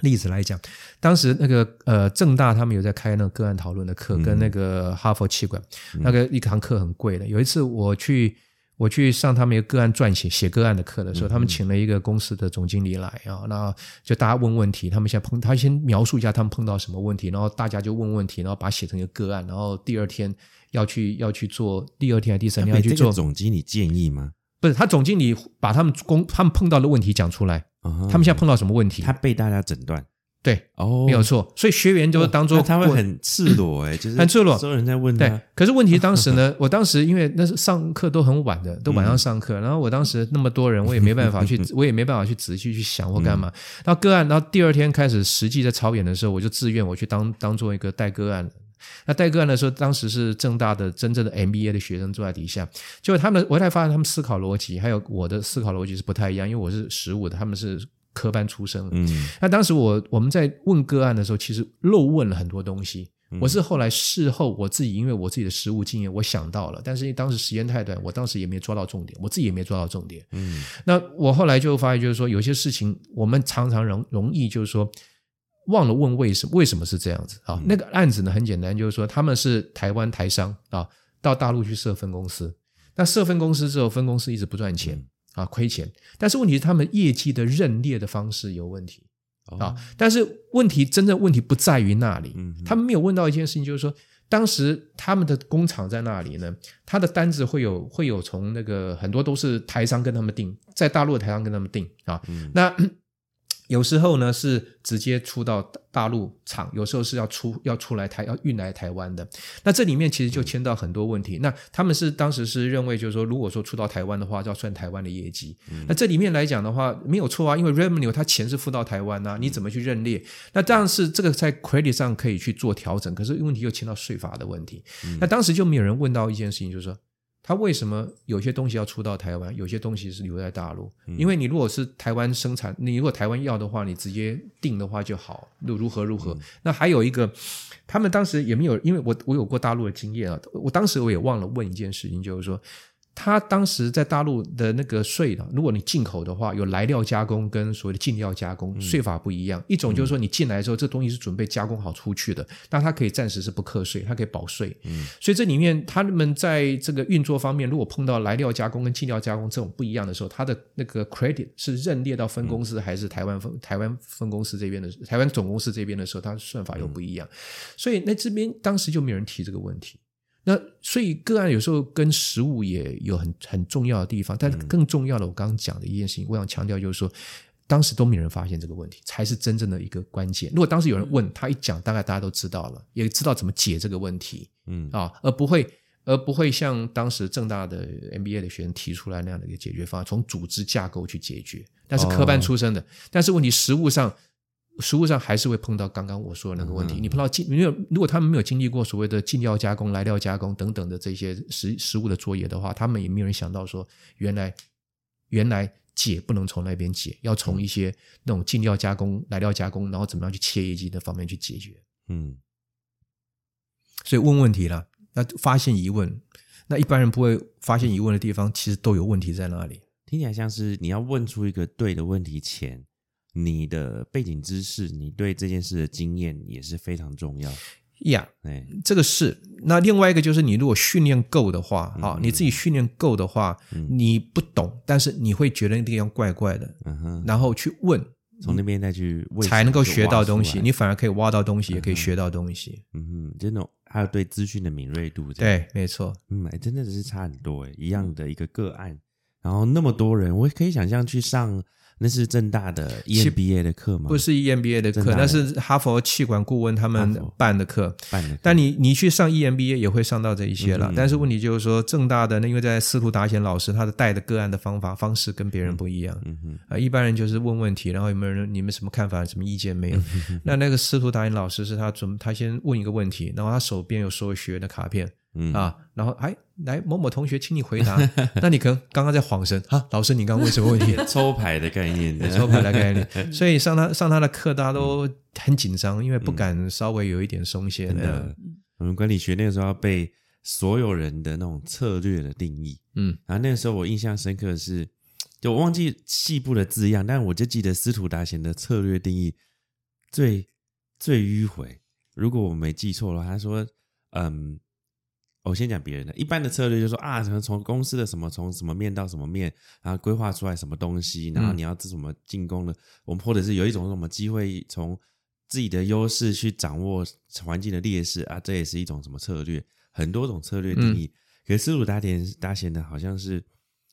例子来讲，当时那个呃正大他们有在开那个个案讨论的课，跟那个哈佛气管那个一堂课很贵的。有一次我去。我去上他们一个个案撰写写个案的课的时候，他们请了一个公司的总经理来啊，那就大家问问题，他们先碰，他先描述一下他们碰到什么问题，然后大家就问问题，然后把它写成一个个案，然后第二天要去要去做，第二天还第三天要去做总经理建议吗？不是他总经理把他们公他们碰到的问题讲出来，哦他们现在碰到什么问题，他被大家诊断对，哦，没有错，所以学员就当做那他会很赤裸哎，就是很赤裸。所有人在问对，，可是问题当时呢，我当时因为那是上课都很晚的，都晚上上课，然后我当时那么多人，我也没办法去，我也没办法去仔细去想或干嘛。然后个案，然后第二天开始实际在操演的时候，我就自愿我去当当做一个带个案。那带个案的时候，当时是正大的真正的 MBA 的学生坐在底下，结果他们我才发现他们思考逻辑还有我的思考逻辑是不太一样，因为我是实务的，他们是科班出身了。嗯那当时我我们在问个案的时候，其实漏问了很多东西。我是后来事后我自己因为我自己的实务经验，我想到了，但是因为当时时间太短，我当时也没抓到重点，我自己也没抓到重点。嗯那我后来就发现，就是说有些事情我们常常容容易就是说忘了问为什么，为什么是这样子啊？那个案子呢很简单，就是说他们是台湾台商啊，到大陆去设分公司。那设分公司之后，分公司一直不赚钱、啊，亏钱。但是问题是他们业绩的认列的方式有问题哦啊。但是问题真正问题不在于那里，嗯他们没有问到一件事情，就是说。当时他们的工厂在那里呢，他的单子会有会有从那个很多都是台商跟他们订，在大陆的台商跟他们订啊。嗯那有时候呢是直接出到大大陆厂，有时候是要出要出来台要运来台湾的。那这里面其实就牵到很多问题。那他们是当时是认为，就是说，如果说出到台湾的话，就要算台湾的业绩。那这里面来讲的话，没有错啊，因为 revenue 它钱是付到台湾啊，你怎么去认列？那当然是这个在 credit 上可以去做调整，可是问题又牵到税法的问题。那当时就没有人问到一件事情，就是说。他为什么有些东西要出到台湾，有些东西是留在大陆？因为你如果是台湾生产，你如果台湾要的话，你直接订的话就好，如如何如何。那还有一个，他们当时也没有，因为我我有过大陆的经验啊，我当时我也忘了问一件事情，就是说。他当时在大陆的那个税呢，如果你进口的话，有来料加工跟所谓的进料加工，税法不一样。一种就是说你进来之后，这东西是准备加工好出去的，那它可以暂时是不课税，它可以保税。嗯，所以这里面他们在这个运作方面，如果碰到来料加工跟进料加工这种不一样的时候，它的那个 credit 是认列到分公司还是台湾分台湾分公司这边的台湾总公司这边的时候，它算法又不一样。所以那这边当时就没有人提这个问题。那所以个案有时候跟实物也有很很重要的地方，但是更重要的，我刚刚讲的一件事情，我想强调就是说，当时都没有人发现这个问题，才是真正的一个关键。如果当时有人问他一讲，大概大家都知道了，也知道怎么解这个问题，嗯啊，而不会而不会像当时正大的 MBA 的学生提出来那样的一个解决方案，从组织架构去解决，但是科班出身的，但是问题实物上。实物上还是会碰到刚刚我说的那个问题。你碰到进没有？如果他们没有经历过所谓的进料加工、来料加工等等的这些食食物的作业的话，他们也没有人想到说，原来原来解不能从那边解，要从一些那种进料加工、来料加工，然后怎么样去切业绩的方面去解决。嗯所以问问题了，那发现疑问，那一般人不会发现疑问的地方，其实都有问题在那里。听起来像是你要问出一个对的问题前，你的背景知识，你对这件事的经验也是非常重要。呀、哎，这个是。那另外一个就是，你如果训练够的话，啊、嗯你自己训练够的话，你不懂，但是你会觉得那个地方怪怪的，然后去问，从那边再去问才能够学到东西。你反而可以挖到东西，也可以学到东西。嗯哼，真的还有对资讯的敏锐度，对，没错。嗯，哎，真的是差很多哎，一样的一个个案，然后那么多人，我可以想象去上那是正大的 E 其 EMBA 的课吗？不是 E EMBA 的课，的。那是哈佛气管顾问他们办的课。办的课，但你你去上 E EMBA 也会上到这一些了，嗯但是问题就是说，正大的那因为在司徒达贤老师他的带的个案的方法方式跟别人不一样，嗯哼，啊，一般人就是问问题，然后有没有人你们什么看法、什么意见没有？嗯那那个司徒达贤老师是他准他先问一个问题，然后他手边有所有学员的卡片嗯啊，然后哎来某某同学，请你回答。那你可能刚刚在晃神啊，老师你刚刚问什么问题？抽牌的概念，抽牌的概念，所以上他上他的课，大家都很紧张，因为不敢稍微有一点松懈。真的，我们管理学那个时候要背所有人的那种策略的定义，嗯，然后那个时候我印象深刻的是，就我忘记细部的字样，但我就记得司徒达贤的策略定义最最迂回。如果我没记错的话，他说，嗯，我先讲别人的，一般的策略就是说啊，可能从公司的什么从什么面到什么面，然后规划出来什么东西，然后你要怎么进攻的，我们或者是有一种什么机会从自己的优势去掌握环境的劣势啊，这也是一种什么策略，很多种策略定义。可是斯鲁达田达贤的好像是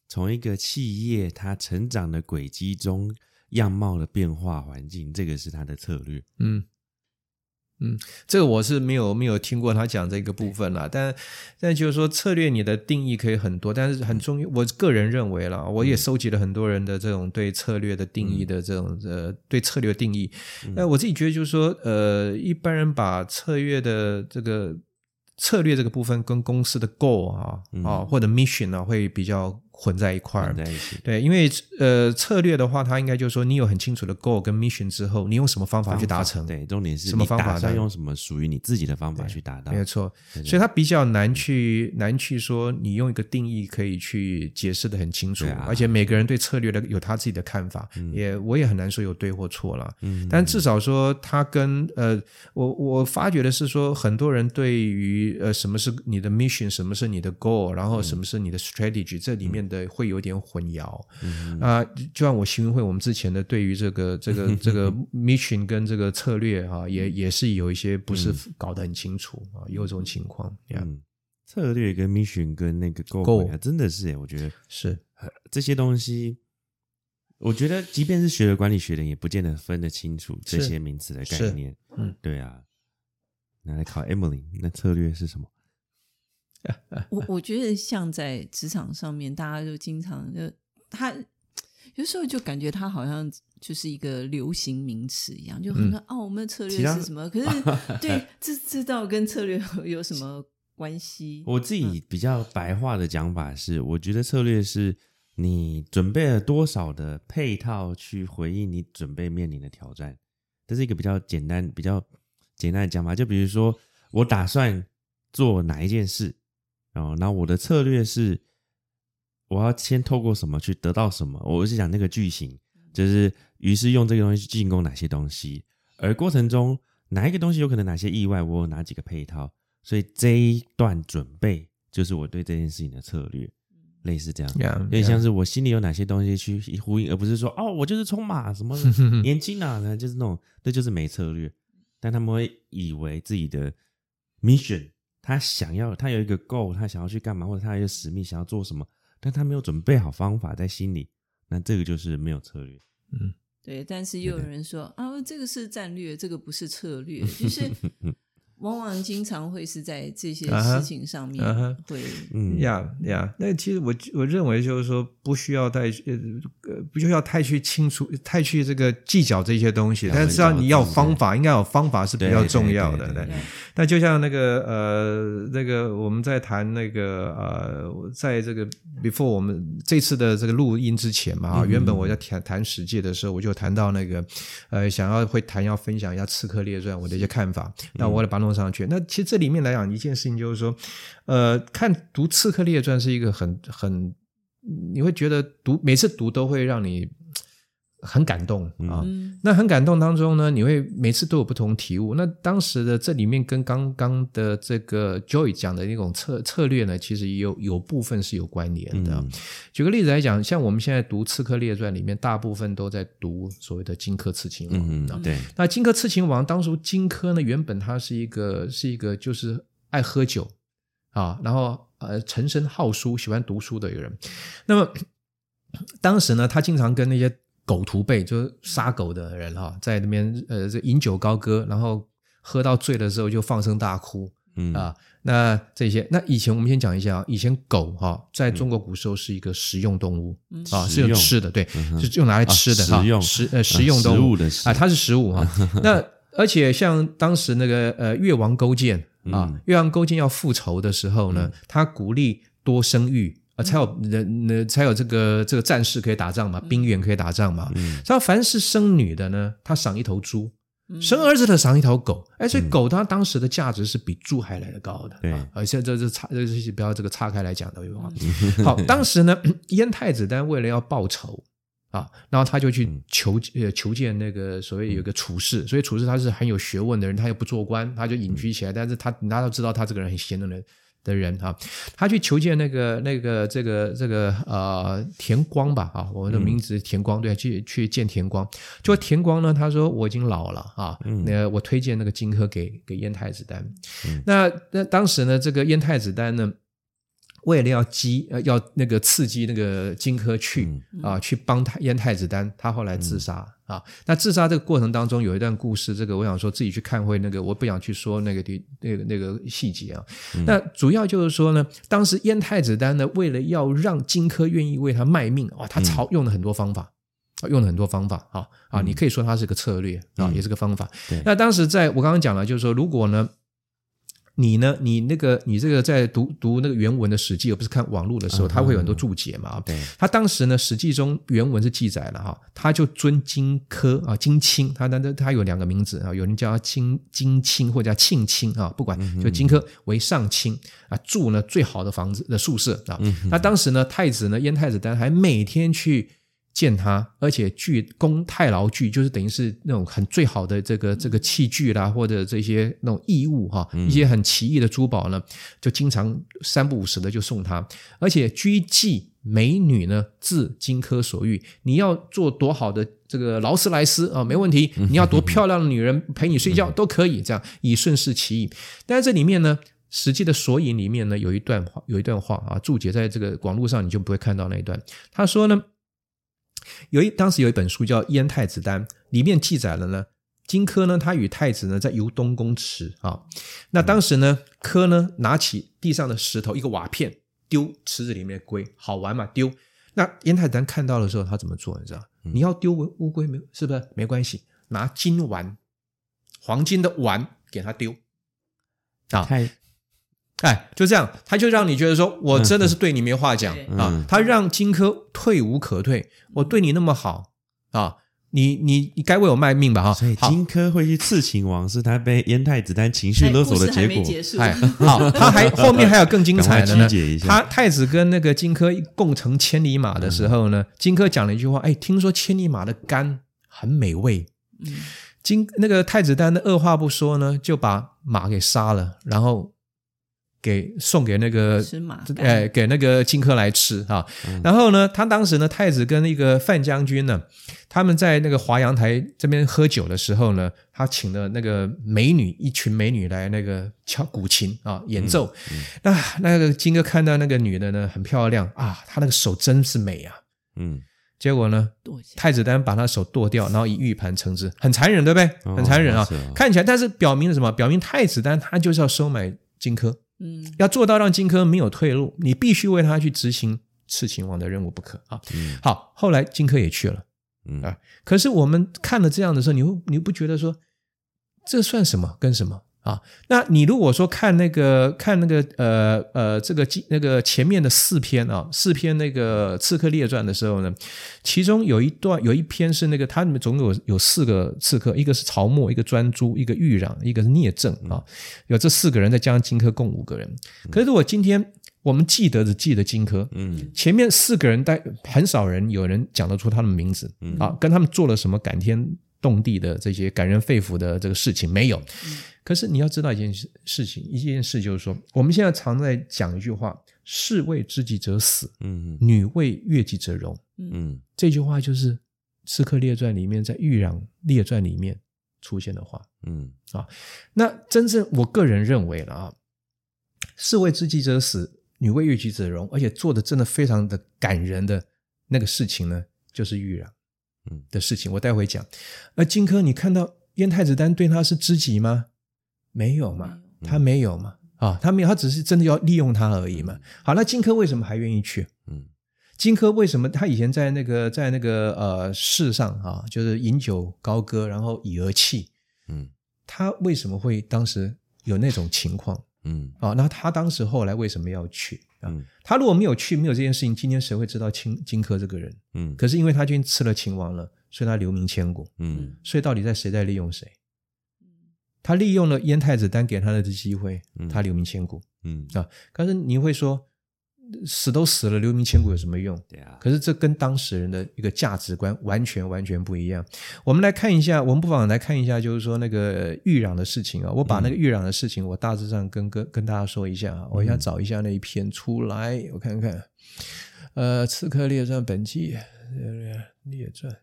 从一个企业它成长的轨迹中样貌的变化环境，这个是他的策略。嗯嗯，这个我是没有没有听过他讲这个部分啦，但但就是说策略你的定义可以很多，但是很重要。我个人认为啦，我也收集了很多人的这种对策略的定义的这种呃对策略定义。那我自己觉得就是说，呃，一般人把策略的这个策略这个部分跟公司的 goal 啊啊或者 mission 啊会比较混在一块儿。对，因为呃策略的话，它应该就是说，你有很清楚的 goal 跟 mission 之后，你用什么方法去达成？对，重点是什么方法你打算呢用什么属于你自己的方法去达到。没？有错，所以它比较难去难去说，你用一个定义可以去解释的很清楚，啊。而且每个人对策略的有他自己的看法，也我也很难说有对或错了。嗯，但至少说，它跟呃，我我发觉的是说，很多人对于呃什么是你的 mission，什么是你的 goal，然后什么是你的 strategy，、这里面的会有点混淆。啊、就像我新闻会我们之前的对于这个这个这个 mission 跟这个策略啊，也也是有一些不是搞得很清楚啊，有这种情况，嗯，策略跟 mission 跟那个啊真的是耶，我觉得是这些东西，我觉得即便是学了管理学的，也不见得分得清楚这些名词的概念。嗯，对啊。拿来考 Emily，那策略是什么？我我觉得像在职场上面，大家就经常就他有时候就感觉他好像就是一个流行名词一样，就很多、哦，我们的策略是什么？可是 对，这这道跟策略有有什么关系？我自己比较白话的讲法是，我觉得策略是你准备了多少的配套去回应你准备面临的挑战，这是一个比较简单、比较简单的讲法。就比如说，我打算做哪一件事，哦，然后我的策略是我要先透过什么去得到什么。我是讲那个句型，就是于是用这个东西去进攻哪些东西，而过程中哪一个东西有可能哪些意外，我有哪几个配套。所以这一段准备就是我对这件事情的策略，类似这样，呀，有点像是我心里有哪些东西去呼应，而不是说哦，我就是冲马什么 年轻啊，就是那种，那就是没策略。但他们会以为自己的 mission，他想要，他有一个 goal，他想要去干嘛，或者他有一个使命想要做什么，但他没有准备好方法在心里，那这个就是没有策略。嗯对，但是又有人说啊，这个是战略，这个不是策略，就是 往往经常会是在这些事情上面会嗯，呀呀，那其实我我认为就是说，不需要太呃呃，不需要太去清楚、太去这个计较这些东西，但是知道你要有方法，应该有方法是比较重要的。对那就像那个呃，那个我们在谈那个呃，在这个 before 我们这次的这个录音之前嘛，啊，原本我在谈谈史记的时候，我就谈到那个呃，想要会谈要分享一下《刺客列传》我的一些看法，那我也把它上去。那其实这里面来讲一件事情就是说，呃，看读《刺客列传》是一个很很，你会觉得读每次读都会让你很感动啊。嗯那很感动当中呢，你会每次都有不同体悟。那当时的这里面跟刚刚的这个 Joy 讲的那种策策略呢，其实也有有部分是有关联的。嗯举个例子来讲，像我们现在读《刺客列传》里面，大部分都在读所谓的荆轲刺秦王。对，那荆轲刺秦王，当初荆轲呢，原本他是一个是一个就是爱喝酒啊，然后呃沉身好书，喜欢读书的一个人。那么当时呢，他经常跟那些狗徒辈，就是杀狗的人哈、在那边呃这饮酒高歌，然后喝到醉的时候就放声大哭。嗯。啊，那这些，那以前我们先讲一下啊，以前狗哈、在中国古时候是一个食用动物、啊，是食用。用吃的，对，嗯是用拿来吃的哈、啊食用。食呃食用动物。食物的啊，它是食物哈、那而且像当时那个呃越王勾践啊，嗯。越王勾践要复仇的时候呢，他鼓励多生育。啊，才有人，呃才有这个这个战士可以打仗嘛，兵员可以打仗嘛。嗯他凡是生女的呢，他赏一头猪；生儿子的赏一条狗。哎，所以狗它当时的价值是比猪还来的高的。而且这这岔，这是不要这个岔开来讲的话。好，当时呢，燕太子丹为了要报仇啊，然后他就去求呃求见那个所谓有个处士，所以处士他是很有学问的人，他又不做官，他就隐居起来，但是他大家都知道他这个人很贤的人。的人哈、他去求见那个那个这个这个呃田光吧啊，我的名字田光，对，去去见田光。就田光呢，他说我已经老了啊，那、我推荐那个荆轲给给燕太子丹。那那当时呢，这个燕太子丹呢，为了要激呃要那个刺激那个荆轲去、啊去帮太燕太子丹，他后来自杀、啊。那自杀这个过程当中有一段故事，这个我想说自己去看会那个，我不想去说那个地那个那个细节啊。那主要就是说呢，当时燕太子丹呢，为了要让荆轲愿意为他卖命啊，他操用了很多方法。啊用了很多方法啊啊，你可以说它是个策略啊，也是个方法。对那当时在我刚刚讲了，就是说，如果呢，你呢，你那个你这个在读读那个原文的《史记》，而不是看网络的时候，它会有很多注解嘛。对，他当时呢，《史记》中原文是记载了哈，他就尊荆轲啊，荆卿，他那那他有两个名字啊，有人叫他荆荆卿或者叫庆卿啊，不管就荆轲为上卿啊，住呢最好的房子的宿舍啊。那当时呢，太子呢，燕太子丹还每天去。见他，而且具供太牢具，就是等于是那种很最好的这个这个器具啦，或者这些那种异物哈，一些很奇异的珠宝呢，就经常三不五时的就送他。而且居妓美女呢，自荆轲所欲。你要做多好的这个劳斯莱斯啊，没问题。你要多漂亮的女人陪你睡觉都可以，这样以顺势其意。但是这里面呢，实际的索引里面呢，有一段话，有一段话啊，注解在这个广路上你就不会看到那一段。他说呢。有一当时有一本书叫《燕太子丹》，里面记载了呢，荆轲呢，他与太子呢在游东宫池啊。那当时呢，轲呢拿起地上的石头，一个瓦片丢池子里面的龟，好玩嘛，丢。那燕太子丹看到的时候，他怎么做？你知道？你要丢乌龟没？是不是？没关系，拿金丸，黄金的丸给他丢啊。哎，就这样，他就让你觉得说，我真的是对你没话讲啊。他让荆轲退无可退，我对你那么好啊，你你你该为我卖命吧哈。所以荆轲会去刺秦王，是他被燕太子丹情绪勒索的结果。哎，好，他还 后面还有更精彩的呢。他太子跟那个荆轲共乘千里马的时候呢，荆轲讲了一句话，哎，听说千里马的肝很美味。嗯，荆那个太子丹的二话不说呢，就把马给杀了，然后。给送给那个，哎，给那个荆轲来吃哈。然后呢，他当时呢，太子跟那个范将军呢，他们在那个华阳台这边喝酒的时候呢，他请了那个美女，一群美女来那个敲古琴啊，演奏。那那个荆轲看到那个女的呢，很漂亮啊，她那个手真是美啊。嗯，结果呢，太子丹把他手剁掉，然后以玉盘称之，很残忍，对不对？很残忍啊，看起来，但是表明了什么？表明太子丹他就是要收买荆轲。嗯，要做到让荆轲没有退路，你必须为他去执行刺秦王的任务不可啊。好，后来荆轲也去了，啊，可是我们看了这样的时候，你会你不觉得说这算什么跟什么？啊，那你如果说看那个看那个呃呃这个那个前面的四篇啊，四篇那个《刺客列传》的时候呢，其中有一段有一篇是那个它里面总有有四个刺客，一个是曹沫，一个专诸，一个豫壤，一个是聂政啊，有这四个人再加上荆轲共五个人。可是如果今天我们记得只记得荆轲，嗯，前面四个人但很少人有人讲得出他们名字，啊，跟他们做了什么感天动地的这些感人肺腑的这个事情没有。可是你要知道一件事事情，一件事就是说，我们现在常在讲一句话：“士为知己者死，嗯，女为悦己者容。”嗯，这句话就是《刺客列传》里面在《豫壤列传》里面出现的话。嗯，啊，那真正我个人认为了啊，“士为知己者死，女为悦己者容”，而且做的真的非常的感人的那个事情呢，就是豫壤嗯的事情。我待会讲。而荆轲，你看到燕太子丹对他是知己吗？没有嘛，他没有嘛，啊，他没有，他只是真的要利用他而已嘛。好，那荆轲为什么还愿意去？嗯，荆轲为什么他以前在那个在那个呃世上啊，就是饮酒高歌，然后以而泣，嗯，他为什么会当时有那种情况？嗯，啊，那他当时后来为什么要去？啊，他如果没有去，没有这件事情，今天谁会知道荆荆轲这个人？嗯，可是因为他今天吃了秦王了，所以他留名千古。嗯，所以到底在谁在利用谁？他利用了燕太子丹给他的机会，他留名千古。嗯啊，可是你会说，死都死了，留名千古有什么用？对啊。可是这跟当事人的一个价值观完全完全不一样。我们来看一下，我们不妨来看一下，就是说那个豫壤的事情啊。我把那个豫壤的事情，我大致上跟跟跟大家说一下啊。我想找一下那一篇出来，我看看。呃，《刺客列传》本纪，列传，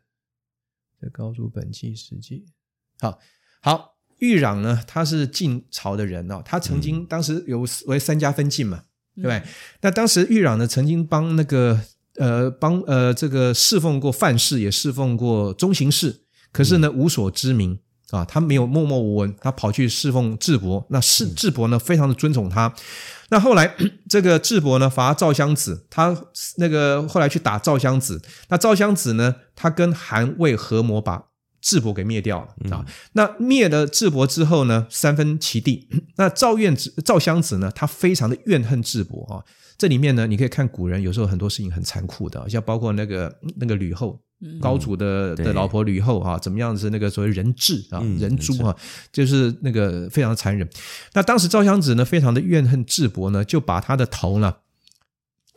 在高祖本纪史记。好，好。豫壤呢，他是晋朝的人哦，他曾经当时有为三家分晋嘛，对不对？那当时豫壤呢，曾经帮那个呃帮呃这个侍奉过范氏，也侍奉过中行氏，可是呢无所知名啊，他没有默默无闻，他跑去侍奉智伯，那是智伯呢非常的尊崇他。那后来 这个智伯呢伐赵襄子，他那个后来去打赵襄子，那赵襄子呢，他跟韩魏合谋把。智伯给灭掉了啊。那灭了智伯之后呢，三分其地。那赵院子赵襄子呢，他非常的怨恨智伯啊。这里面呢，你可以看古人有时候很多事情很残酷的，像包括那个那个吕后。高祖的的老婆吕后啊，怎么样子？那个所谓人质啊，人诛啊，就是那个非常的残忍。那当时赵襄子呢，非常的怨恨智伯呢，就把他的头呢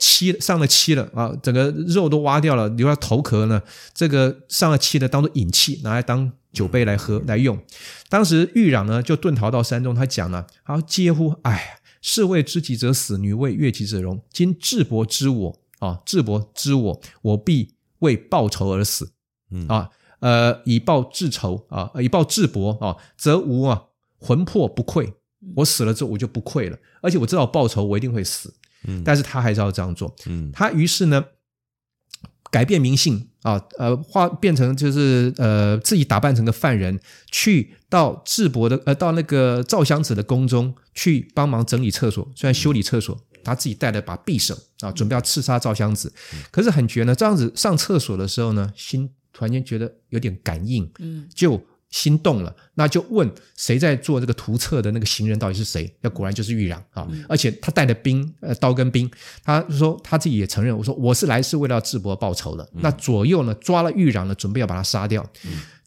漆上了漆了啊，整个肉都挖掉了，留了头壳呢，这个上了漆的当做饮器，拿来当酒杯来喝来用。当时豫壤呢就遁逃到山中，他讲了，好嗟乎，哎，士为知己者死，女为悦己者容。今智伯知我啊，智伯知我，我必。为报仇而死，啊，呃，以报智仇啊，以报智伯啊，则无啊魂魄不愧。我死了之后，我就不愧了，而且我知道报仇，我一定会死。嗯，但是他还是要这样做。嗯，他于是呢，改变名姓啊，呃，化变成就是呃，自己打扮成个犯人，去到智伯的呃，到那个赵襄子的宫中去帮忙整理厕所，虽然修理厕所。他自己带了把匕首啊，准备要刺杀赵襄子，可是很绝呢。这样子上厕所的时候呢，心突然间觉得有点感应，嗯，就心动了，那就问谁在做这个图册的那个行人到底是谁？那果然就是豫壤啊，而且他带的兵，呃，刀跟兵，他说他自己也承认，我说我是来是为了智伯报仇的。那左右呢抓了豫壤呢，准备要把他杀掉。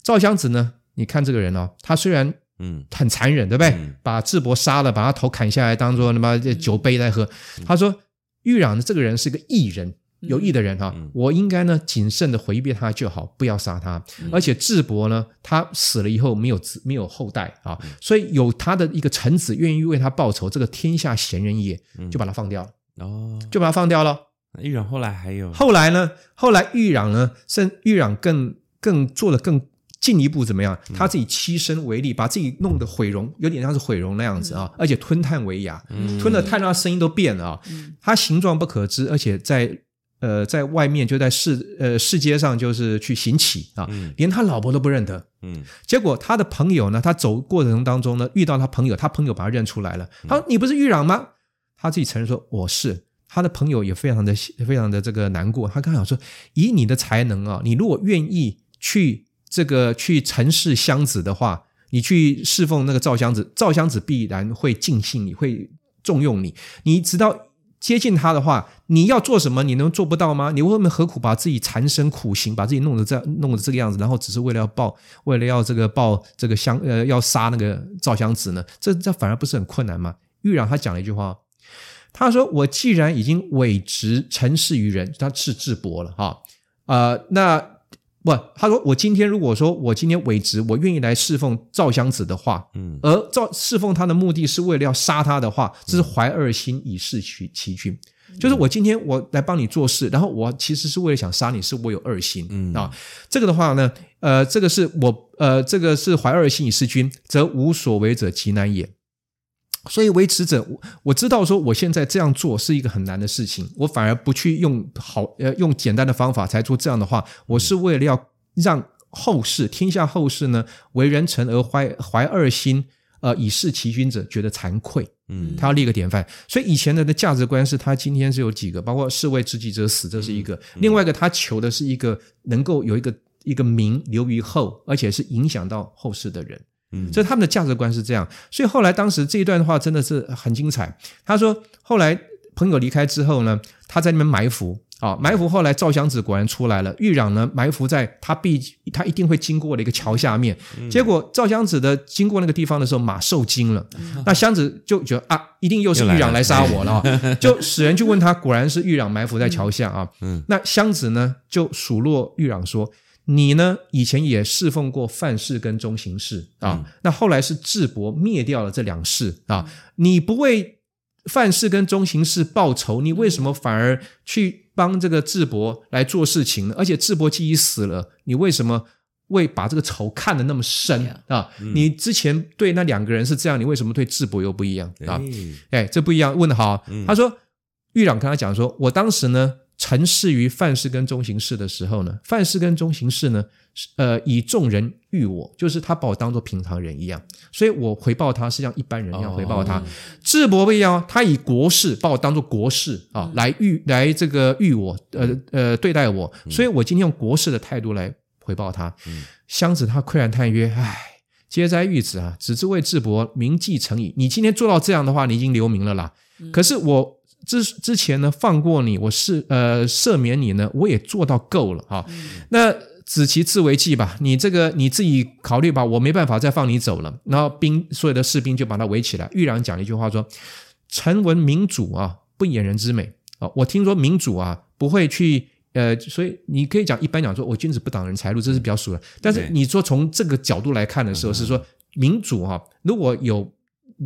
赵襄子呢，你看这个人哦，他虽然。嗯，很残忍，对不对？把智伯杀了，把他头砍下来，当做他妈酒杯在喝。他说：“豫壤的这个人是个义人，有义的人哈，我应该呢谨慎的回避他就好，不要杀他。而且智伯呢，他死了以后没有子，没有后代啊，所以有他的一个臣子愿意为他报仇，这个天下贤人也，就把他放掉了。哦，就把他放掉了。豫壤后来还有后来呢？后来豫壤呢，甚豫壤更更做的更。”进一步怎么样？他自己欺身为利，把自己弄得毁容，有点像是毁容那样子啊！而且吞炭为牙，吞了炭，他声音都变了啊！他形状不可知，而且在呃在外面就在世呃世界上就是去行乞啊，连他老婆都不认得。嗯，结果他的朋友呢，他走过程当中呢，遇到他朋友，他朋友把他认出来了。他说：“你不是玉壤吗？”他自己承认说：“我是。”他的朋友也非常的非常的这个难过。他刚想说：“以你的才能啊，你如果愿意去。”这个去陈氏箱子的话，你去侍奉那个赵襄子，赵襄子必然会尽信你，会重用你。你直到接近他的话，你要做什么，你能做不到吗？你为什么何苦把自己缠身苦行，把自己弄得这样，弄得这个样子，然后只是为了要报，为了要这个报这个香呃要杀那个赵襄子呢？这这反而不是很困难吗？豫壤他讲了一句话，他说：“我既然已经委职陈氏于人，他是智伯了哈啊那。”不，他说我今天如果说我今天委职，我愿意来侍奉赵襄子的话，嗯，而赵侍奉他的目的是为了要杀他的话，这是怀二心以示其其君，就是我今天我来帮你做事，然后我其实是为了想杀你，是我有二心，嗯。啊，这个的话呢，呃，这个是我呃，这个是怀二心以示君，则无所为者极难也。所以维持者，我我知道说我现在这样做是一个很难的事情，我反而不去用好呃用简单的方法才做这样的话，我是为了要让后世天下后世呢为人臣而怀怀二心，呃以示其君者觉得惭愧，嗯，他要立个典范。所以以前人的价值观是他今天是有几个，包括士为知己者死，这是一个；另外一个他求的是一个能够有一个一个名留于后，而且是影响到后世的人。所以他们的价值观是这样，所以后来当时这一段的话真的是很精彩。他说后来朋友离开之后呢，他在那边埋伏啊，埋伏。后来赵襄子果然出来了，豫壤呢埋伏在他必他一定会经过的一个桥下面。结果赵襄子的经过那个地方的时候，马受惊了。那襄子就觉得啊，一定又是豫壤来杀我了，就使人去问他，果然是豫壤埋伏在桥下啊。那襄子呢就数落豫壤说。你呢？以前也侍奉过范氏跟中行氏啊，那后来是智伯灭掉了这两氏啊。你不为范氏跟中行氏报仇，你为什么反而去帮这个智伯来做事情呢？而且智伯既已死了，你为什么为把这个仇看得那么深啊？你之前对那两个人是这样，你为什么对智伯又不一样啊？哎，这不一样，问的好。他说，玉朗跟他讲说，我当时呢。臣事于范氏跟中行氏的时候呢，范氏跟中行氏呢，呃，以众人遇我，就是他把我当做平常人一样，所以我回报他是像一般人一样回报他。智伯不一样，他以国事把我当做国事啊，来遇来这个遇我，呃呃对待我，所以我今天用国事的态度来回报他。嗯襄子他喟然叹曰：“唉，皆哉玉子啊！子之为智伯，名记成矣。你今天做到这样的话，你已经留名了啦。可是我之之前呢，放过你，我是呃赦免你呢，我也做到够了哈。那子其自为计吧，你这个你自己考虑吧，我没办法再放你走了。然后兵所有的士兵就把他围起来。豫让讲了一句话说：“臣闻民主啊，不掩人之美啊。我听说民主啊，不会去。”呃，所以你可以讲，一般讲说，我君子不挡人财路，这是比较熟的。但是你说从这个角度来看的时候，是说民主哈、如果有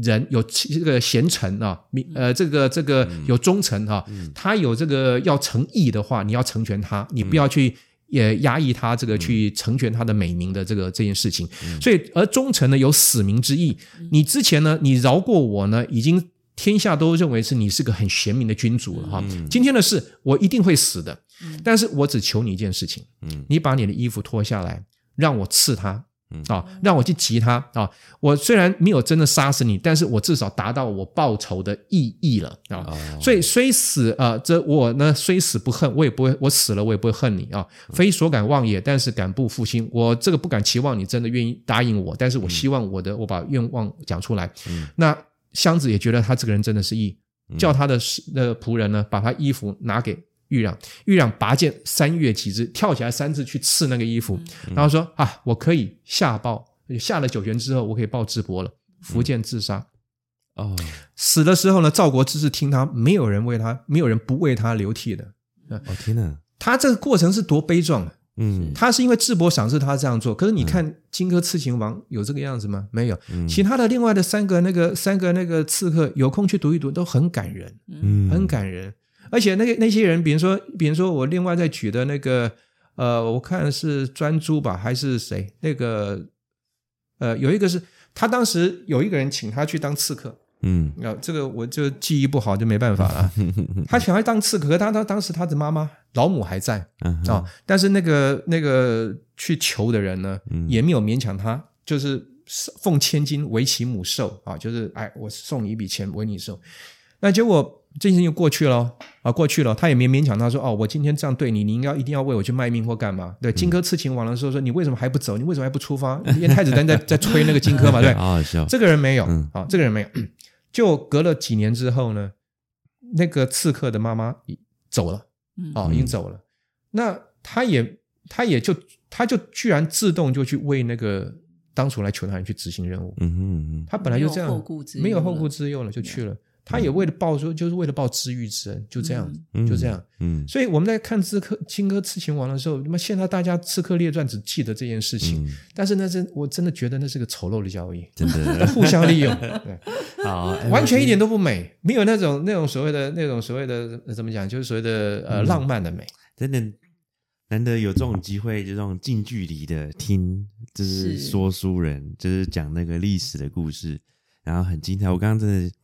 人有这个贤臣啊，明呃，这个这个有忠臣哈、他有这个要诚意的话，你要成全他，你不要去。也压抑他这个去成全他的美名的这个这件事情，所以而忠臣呢有死民之意。你之前呢，你饶过我呢，已经天下都认为是你是个很贤明的君主了哈。今天的事我一定会死的，但是我只求你一件事情，嗯。你把你的衣服脱下来，让我刺他嗯啊，让我去骑他啊。我虽然没有真的杀死你，但是我至少达到我报仇的意义了啊。哦所以虽死啊、呃这我呢虽死不恨，我也不会，我死了我也不会恨你啊。非所敢忘也，但是敢不负心。我这个不敢期望你真的愿意答应我，但是我希望我的、我把愿望讲出来。那箱子也觉得他这个人真的是义，叫他的侍的仆人呢把他衣服拿给豫让，豫让拔剑三跃起之，跳起来三次去刺那个衣服，然后说啊，我可以下报，下了九泉之后，我可以报智伯了。福建自杀，哦，死的时候呢，赵国之是听他，没有人为他，没有人不为他流涕的。哦天哪，他这个过程是多悲壮啊！嗯他是因为智伯赏识他这样做，可是你看荆轲刺秦王有这个样子吗？没有。嗯其他的另外的三个那个三个那个刺客，有空去读一读，都很感人，嗯很感人。而且那个那些人，比如说，比如说我另外再举的那个，呃，我看是专诸吧，还是谁？那个，呃，有一个是他当时有一个人请他去当刺客，嗯啊，这个我就记忆不好，就没办法了。他想要当刺客，可他他当时他的妈妈老母还在嗯啊、但是那个那个去求的人呢，嗯也没有勉强他，就是奉千金为其母寿啊，就是哎，我送你一笔钱为你寿。那结果这件事情就过去了啊，过去了，他也没勉强他说哦，我今天这样对你，你应该一定要为我去卖命或干嘛？对，荆轲刺秦王的时候说你为什么还不走？你为什么还不出发？因为太子丹在在催那个荆轲嘛，对，好好笑，这个人没有嗯啊，这个人没有。就隔了几年之后呢，那个刺客的妈妈走了嗯啊，已经走了。那他也他也就他就居然自动就去为那个当初来求他人去执行任务。嗯哼嗯哼，他本来就这样，没有后顾之没有后顾之忧了，就去了。他也为了报说，就是为了报知遇之恩，就这样，嗯就这样。嗯所以我们在看刺客荆轲刺秦王的时候，那么现在大家《刺客列传》只记得这件事情，嗯，但是那是我真的觉得那是个丑陋的交易，真的 互相利用，对。好，哎完全一点都不美，没有那种那种所谓的那种所谓的呃怎么讲，就是所谓的呃、嗯浪漫的美。真的难得有这种机会，就这种近距离的听，就是是说书人，就是讲那个历史的故事，然后很精彩。我刚刚真的，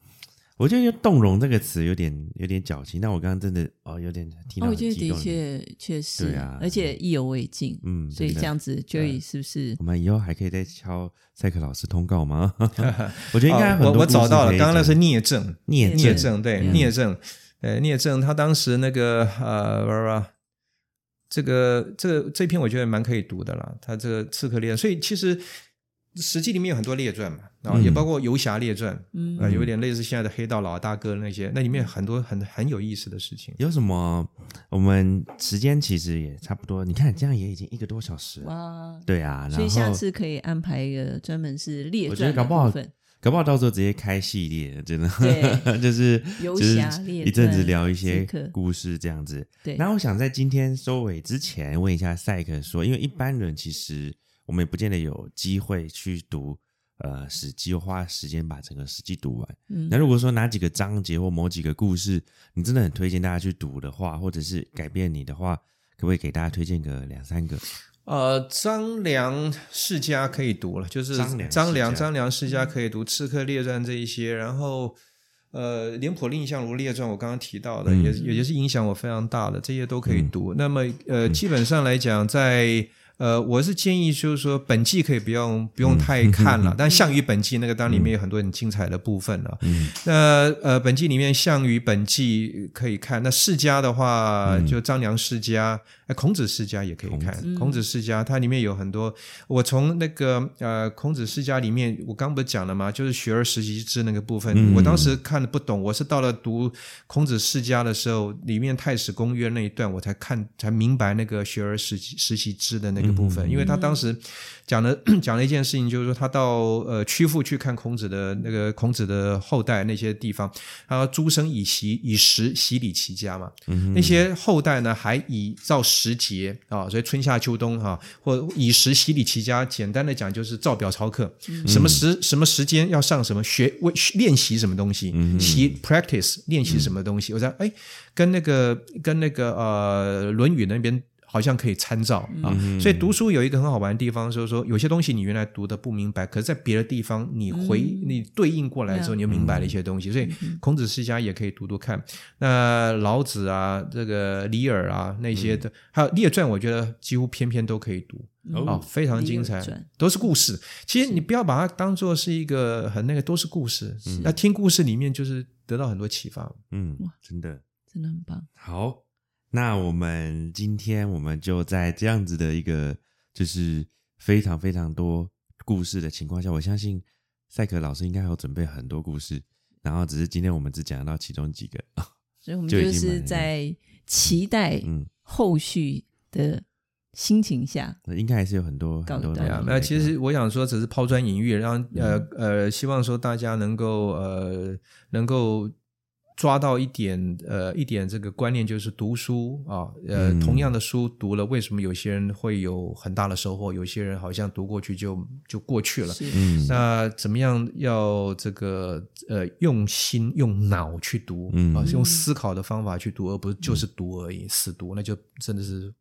我觉得“动容”这个词有点有点矫情，但我刚刚真的哦，有点听到哦我觉得的。确确实，对啊而且意犹未尽，嗯，所以这样子，Joey 是不是？我们以后还可以再敲赛克老师通告吗？我觉得应该哦我我找到了，刚刚那是聂政，聂聂政，政对嗯。聂政，呃聂政他当时那个呃不不不这个这个这篇我觉得蛮可以读的了，他这个刺客列传，所以其实史记里面有很多列传嘛，啊、嗯也包括游侠列传，嗯呃，有点类似现在的黑道老大哥那些，那里面很多很很有意思的事情。有什么？我们时间其实也差不多，你看这样也已经一个多小时了。哇？对啊，然后所以下次可以安排一个专门是列我觉得传搞不好搞不好到时候直接开系列，真的，对 就是游就是侠列一阵子聊一些故事这样子。对，然后我想在今天收尾之前问一下赛克说，因为一般人其实我们也不见得有机会去读呃《史记》，或花时间把整个《史记》读完。嗯那如果说哪几个章节或某几个故事，你真的很推荐大家去读的话，或者是改变你的话，可不可以给大家推荐个两三个？呃，张良世家可以读了，就是张良世张良张良世家可以读《刺客列传》这一些，然后呃，《廉颇蔺相如列传》我刚刚提到的，嗯也也也是影响我非常大的，这些都可以读。那么呃，基本上来讲，在呃，我是建议就是说本季可以不用不用太看了，但项羽本纪那个当然里面有很多很精彩的部分了。嗯那呃，本季里面项羽本纪可以看，那世家的话就张良世家，哎，孔子世家也可以看。嗯孔子世家它里面有很多，我从那个呃孔子世家里面，我刚不是讲了吗？就是学而时习之那个部分，嗯我当时看的不懂，我是到了读孔子世家的时候，里面太史公约那一段，我才看才明白那个学而时习时习之的那个部分，因为他当时讲了讲了一件事情，就是说他到呃曲阜去看孔子的那个孔子的后代那些地方，他说诸生以习以时习礼齐家嘛，那些后代呢还以照时节啊，所以春夏秋冬哈、或以时习礼齐家，简单的讲就是照表操课，什么时什么时间要上什么学为练习什么东西，习 practice 练习什么东西，我在哎跟那个跟那个呃《论语》那边。好像可以参照啊，所以读书有一个很好玩的地方，就是说有些东西你原来读的不明白，可是在别的地方你回、你对应过来之后，你就明白了一些东西。所以孔子世家也可以读读看。那老子啊，这个李耳啊那些的，还有列传，我觉得几乎篇篇都可以读。哦啊，非常精彩都是故事。其实你不要把它当做是一个很那个，都是故事。那听故事里面就是得到很多启发。嗯，真的真的很棒。好。那我们今天我们就在这样子的一个就是非常非常多故事的情况下，我相信赛克老师应该有准备很多故事，然后只是今天我们只讲到其中几个。所以我们就是在期待嗯后续的心情下，那应该还是有很多很多东西可以看。那其实我想说，只是抛砖引玉，让呃呃，希望说大家能够呃能够抓到一点呃一点这个观念，就是读书啊，呃，嗯。同样的书读了，为什么有些人会有很大的收获，有些人好像读过去就就过去了。嗯。那怎么样要这个呃用心用脑去读嗯。啊，是用思考的方法去读，而不是就是读而已，死读那就真的是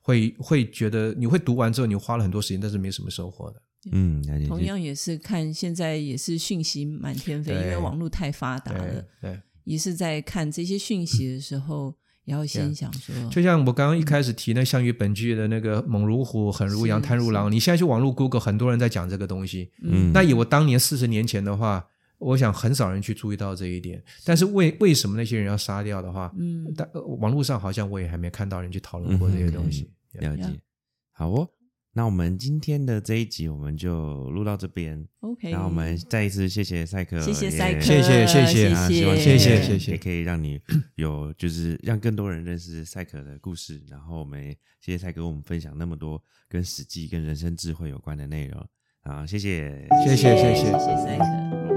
会会觉得你会读完之后你花了很多时间，但是没什么收获的。嗯，同样也是看现在也是讯息满天飞，因为网络太发达对了，对，也是在看这些讯息的时候，也要先想说，就像我刚刚一开始提那项羽本剧的那个猛如虎，狠如羊，是贪如狼，你现在去网络 Google，很多人在讲这个东西。嗯那以我当年四十年前的话，我想很少人去注意到这一点。但是为为什么那些人要杀掉的话，嗯，但呃网络上好像我也还没看到人去讨论过这些东西。了解。好哦，那我们今天的这一集我们就录到这边。OK，那我们再一次谢谢赛克，谢谢赛克，谢谢谢谢。啊希望谢谢谢谢。也可以让你 有就是让更多人认识赛克的故事。然后我们也谢谢赛克跟我们分享那么多跟史记、跟人生智慧有关的内容。啊，谢谢，谢谢谢谢。谢谢赛克。